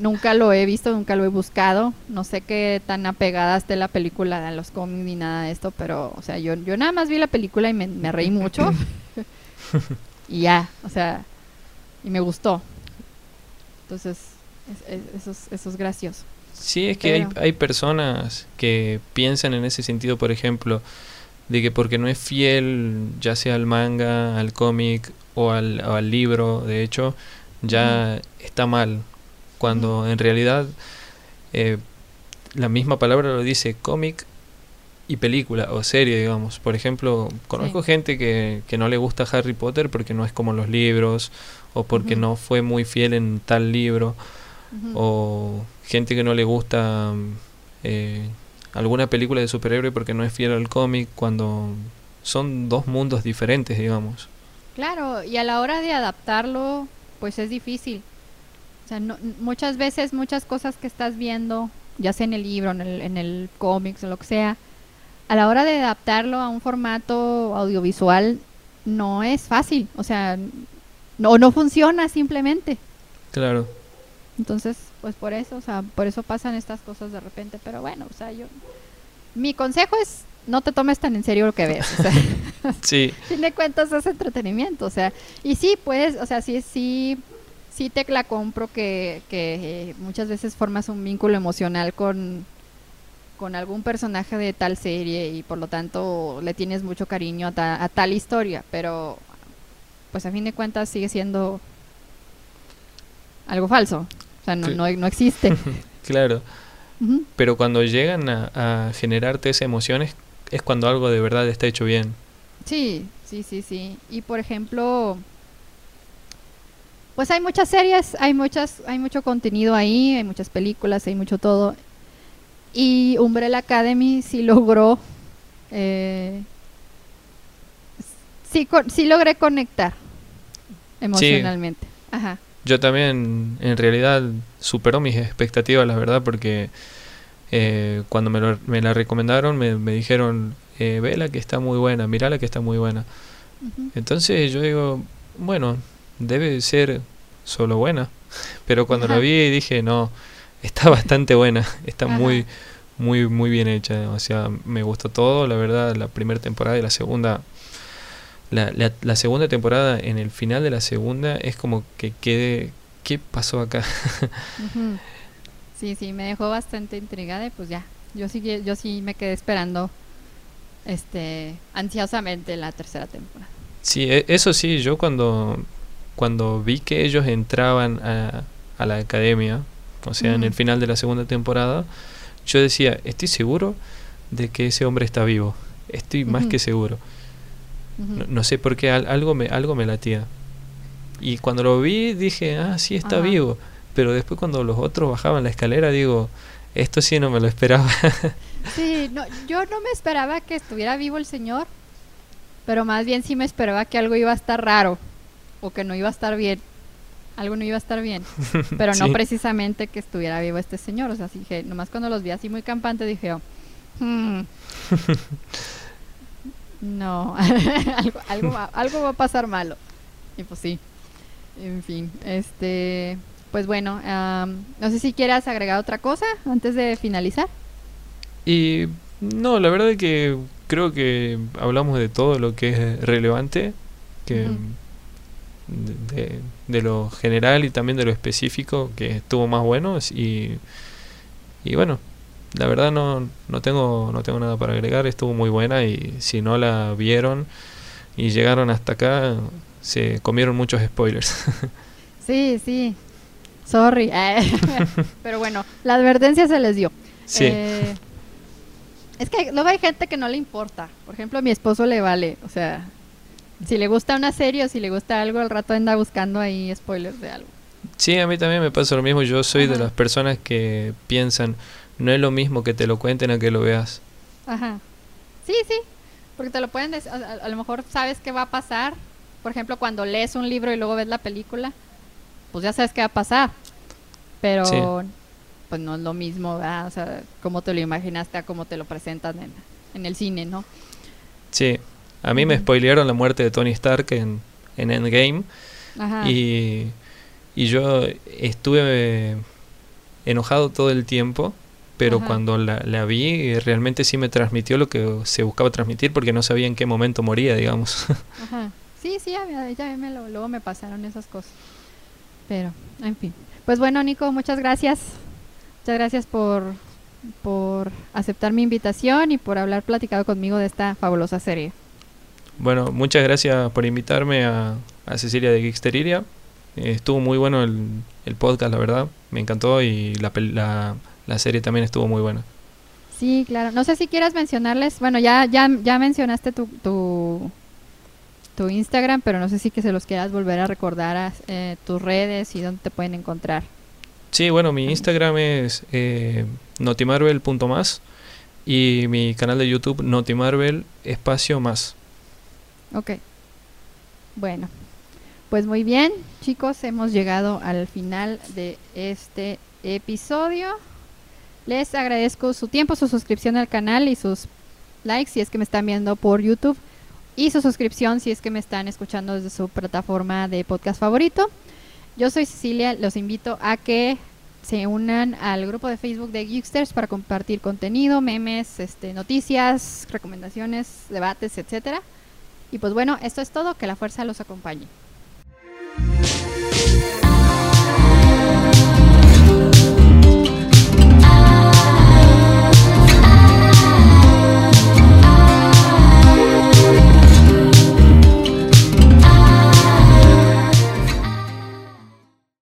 nunca lo he visto, nunca lo he buscado. No sé qué tan apegada esté la película a los cómics ni nada de esto, pero, o sea, yo, yo nada más vi la película y me, me reí mucho. y ya, o sea, y me gustó. Entonces, es- es- eso, es, eso es gracioso. Sí, es que hay, hay personas que piensan en ese sentido, por ejemplo, de que porque no es fiel, ya sea al manga, al cómic o al, o al libro, de hecho, ya está mal. Cuando en realidad eh, la misma palabra lo dice cómic y película o serie, digamos. Por ejemplo, conozco gente que, que no le gusta Harry Potter porque no es como los libros o porque no fue muy fiel en tal libro o gente que no le gusta eh, alguna película de superhéroe porque no es fiel al cómic cuando son dos mundos diferentes, digamos. Claro, y a la hora de adaptarlo, pues es difícil. O sea, no- muchas veces, muchas cosas que estás viendo, ya sea en el libro, en el, en el cómics o lo que sea, a la hora de adaptarlo a un formato audiovisual, no es fácil. O sea, no, no funciona simplemente. Claro. Entonces, pues por eso, o sea, por eso pasan estas cosas de repente. Pero bueno, o sea, yo. Mi consejo es no te tomes tan en serio lo que ves. O sea, Sí, fin de cuentas es entretenimiento, o sea, y sí, pues, o sea, sí, sí, sí te la compro que, que eh, muchas veces formas un vínculo emocional con, con algún personaje de tal serie y por lo tanto le tienes mucho cariño a, ta- a tal historia, pero pues a fin de cuentas sigue siendo algo falso, o sea, no, Sí. no, no existe. claro. Pero cuando llegan a, a generarte esas emociones es cuando algo de verdad está hecho bien. Sí, sí, sí, sí. Y por ejemplo, pues hay muchas series, hay muchas, hay mucho contenido ahí, hay muchas películas, hay mucho todo. Y Umbrella Academy sí logró, eh, sí, sí logré conectar emocionalmente. Ajá. Yo también, en realidad, superó mis expectativas, la verdad, porque eh, cuando me, lo- me la recomendaron, me, me dijeron, eh, vela que está muy buena, mirala que está muy buena. Ujú. Entonces yo digo, bueno, debe ser solo buena. Pero cuando la Ajá. vi dije, no, está bastante buena, está Ajá. muy, muy, muy bien hecha. O sea, me gustó todo, la verdad, la primera temporada y la segunda. La, la, la segunda temporada, en el final de la segunda, es como que quede, ¿qué pasó acá? Ujú. Sí, sí, me dejó bastante intrigada y pues ya, yo sí, yo sí me quedé esperando este ansiosamente la tercera temporada. Sí, e- eso sí, yo cuando, cuando vi que ellos entraban a, a la academia, o sea, en el final de la segunda temporada, yo decía, estoy seguro de que ese hombre está vivo. Estoy más que seguro. No, no sé por qué al- algo me, algo me latía. Y cuando lo vi dije, ah, sí está vivo. Pero después cuando los otros bajaban la escalera, digo, esto sí no me lo esperaba. Sí, no, yo no me esperaba que estuviera vivo el señor, pero más bien sí me esperaba que algo iba a estar raro o que no iba a estar bien. Algo no iba a estar bien, pero no Sí. precisamente que estuviera vivo este señor. O sea, dije, nomás cuando los vi así muy campantes dije, yo, "Hmm, no, algo, algo, va, algo va a pasar malo. Y pues sí, en fin, este, pues bueno, am, no sé si quieras agregar otra cosa antes de finalizar. Y no, la verdad es que creo que hablamos de todo lo que es relevante, que de- de lo general y también de lo específico, que estuvo más bueno. Y, y bueno, la verdad no, no, tengo, no tengo nada para agregar, estuvo muy buena y si no la vieron y llegaron hasta acá, se comieron muchos spoilers. Sí, sí. Sorry. Pero bueno, la advertencia se les dio. sí, Eh, es que luego hay gente que no le importa. Por ejemplo, a mi esposo le vale. O sea, si le gusta una serie o si le gusta algo, al rato anda buscando ahí spoilers de algo. sí, a mí también me pasa lo mismo. Yo soy de Ajá. las personas que piensan, no es lo mismo que te lo cuenten a que lo veas. Ajá. Sí, sí. Porque te lo pueden decir. A, a- a lo mejor sabes qué va a pasar. Por ejemplo, cuando lees un libro y luego ves la película, pues ya sabes qué va a pasar. Pero, Sí. pues no es lo mismo, ¿verdad? O sea, cómo te lo imaginaste a cómo te lo presentan en, en el cine, ¿no? Sí, a mí me spoilearon la muerte de Tony Stark en, en Endgame Ajá. y, y yo estuve enojado todo el tiempo, pero Ajá. cuando la, la vi realmente sí me transmitió lo que se buscaba transmitir porque no sabía en qué momento moría, digamos. Ajá. Sí, sí, ya, ya me lo- luego me pasaron esas cosas. Pero, en fin. Pues bueno, Nico, muchas gracias. Muchas gracias por, por aceptar mi invitación y por hablar platicado conmigo de esta fabulosa serie. bueno, muchas gracias por invitarme a, a Cecilia de Geeksteriria. Eh, estuvo muy bueno el, el podcast, la verdad, me encantó y la, la, la serie también estuvo muy buena. Sí, claro. No sé si quieras mencionarles. Bueno, ya, ya, ya mencionaste tu, tu, tu Instagram, pero no sé si que se los quieras volver a recordar a, eh, tus redes y dónde te pueden encontrar. Sí, bueno, mi Instagram es eh, notimarvel.más y mi canal de YouTube notimarvel espacio más. Ok. Bueno, pues muy bien, chicos, hemos llegado al final de este episodio. Les agradezco su tiempo, su suscripción al canal y sus likes si es que me están viendo por YouTube y su suscripción si es que me están escuchando desde su plataforma de podcast favorito. Yo soy Cecilia, los invito a que se unan al grupo de Facebook de Geeksters para compartir contenido, memes, este, noticias, recomendaciones, debates, etcétera. Y pues bueno, esto es todo, que la fuerza los acompañe.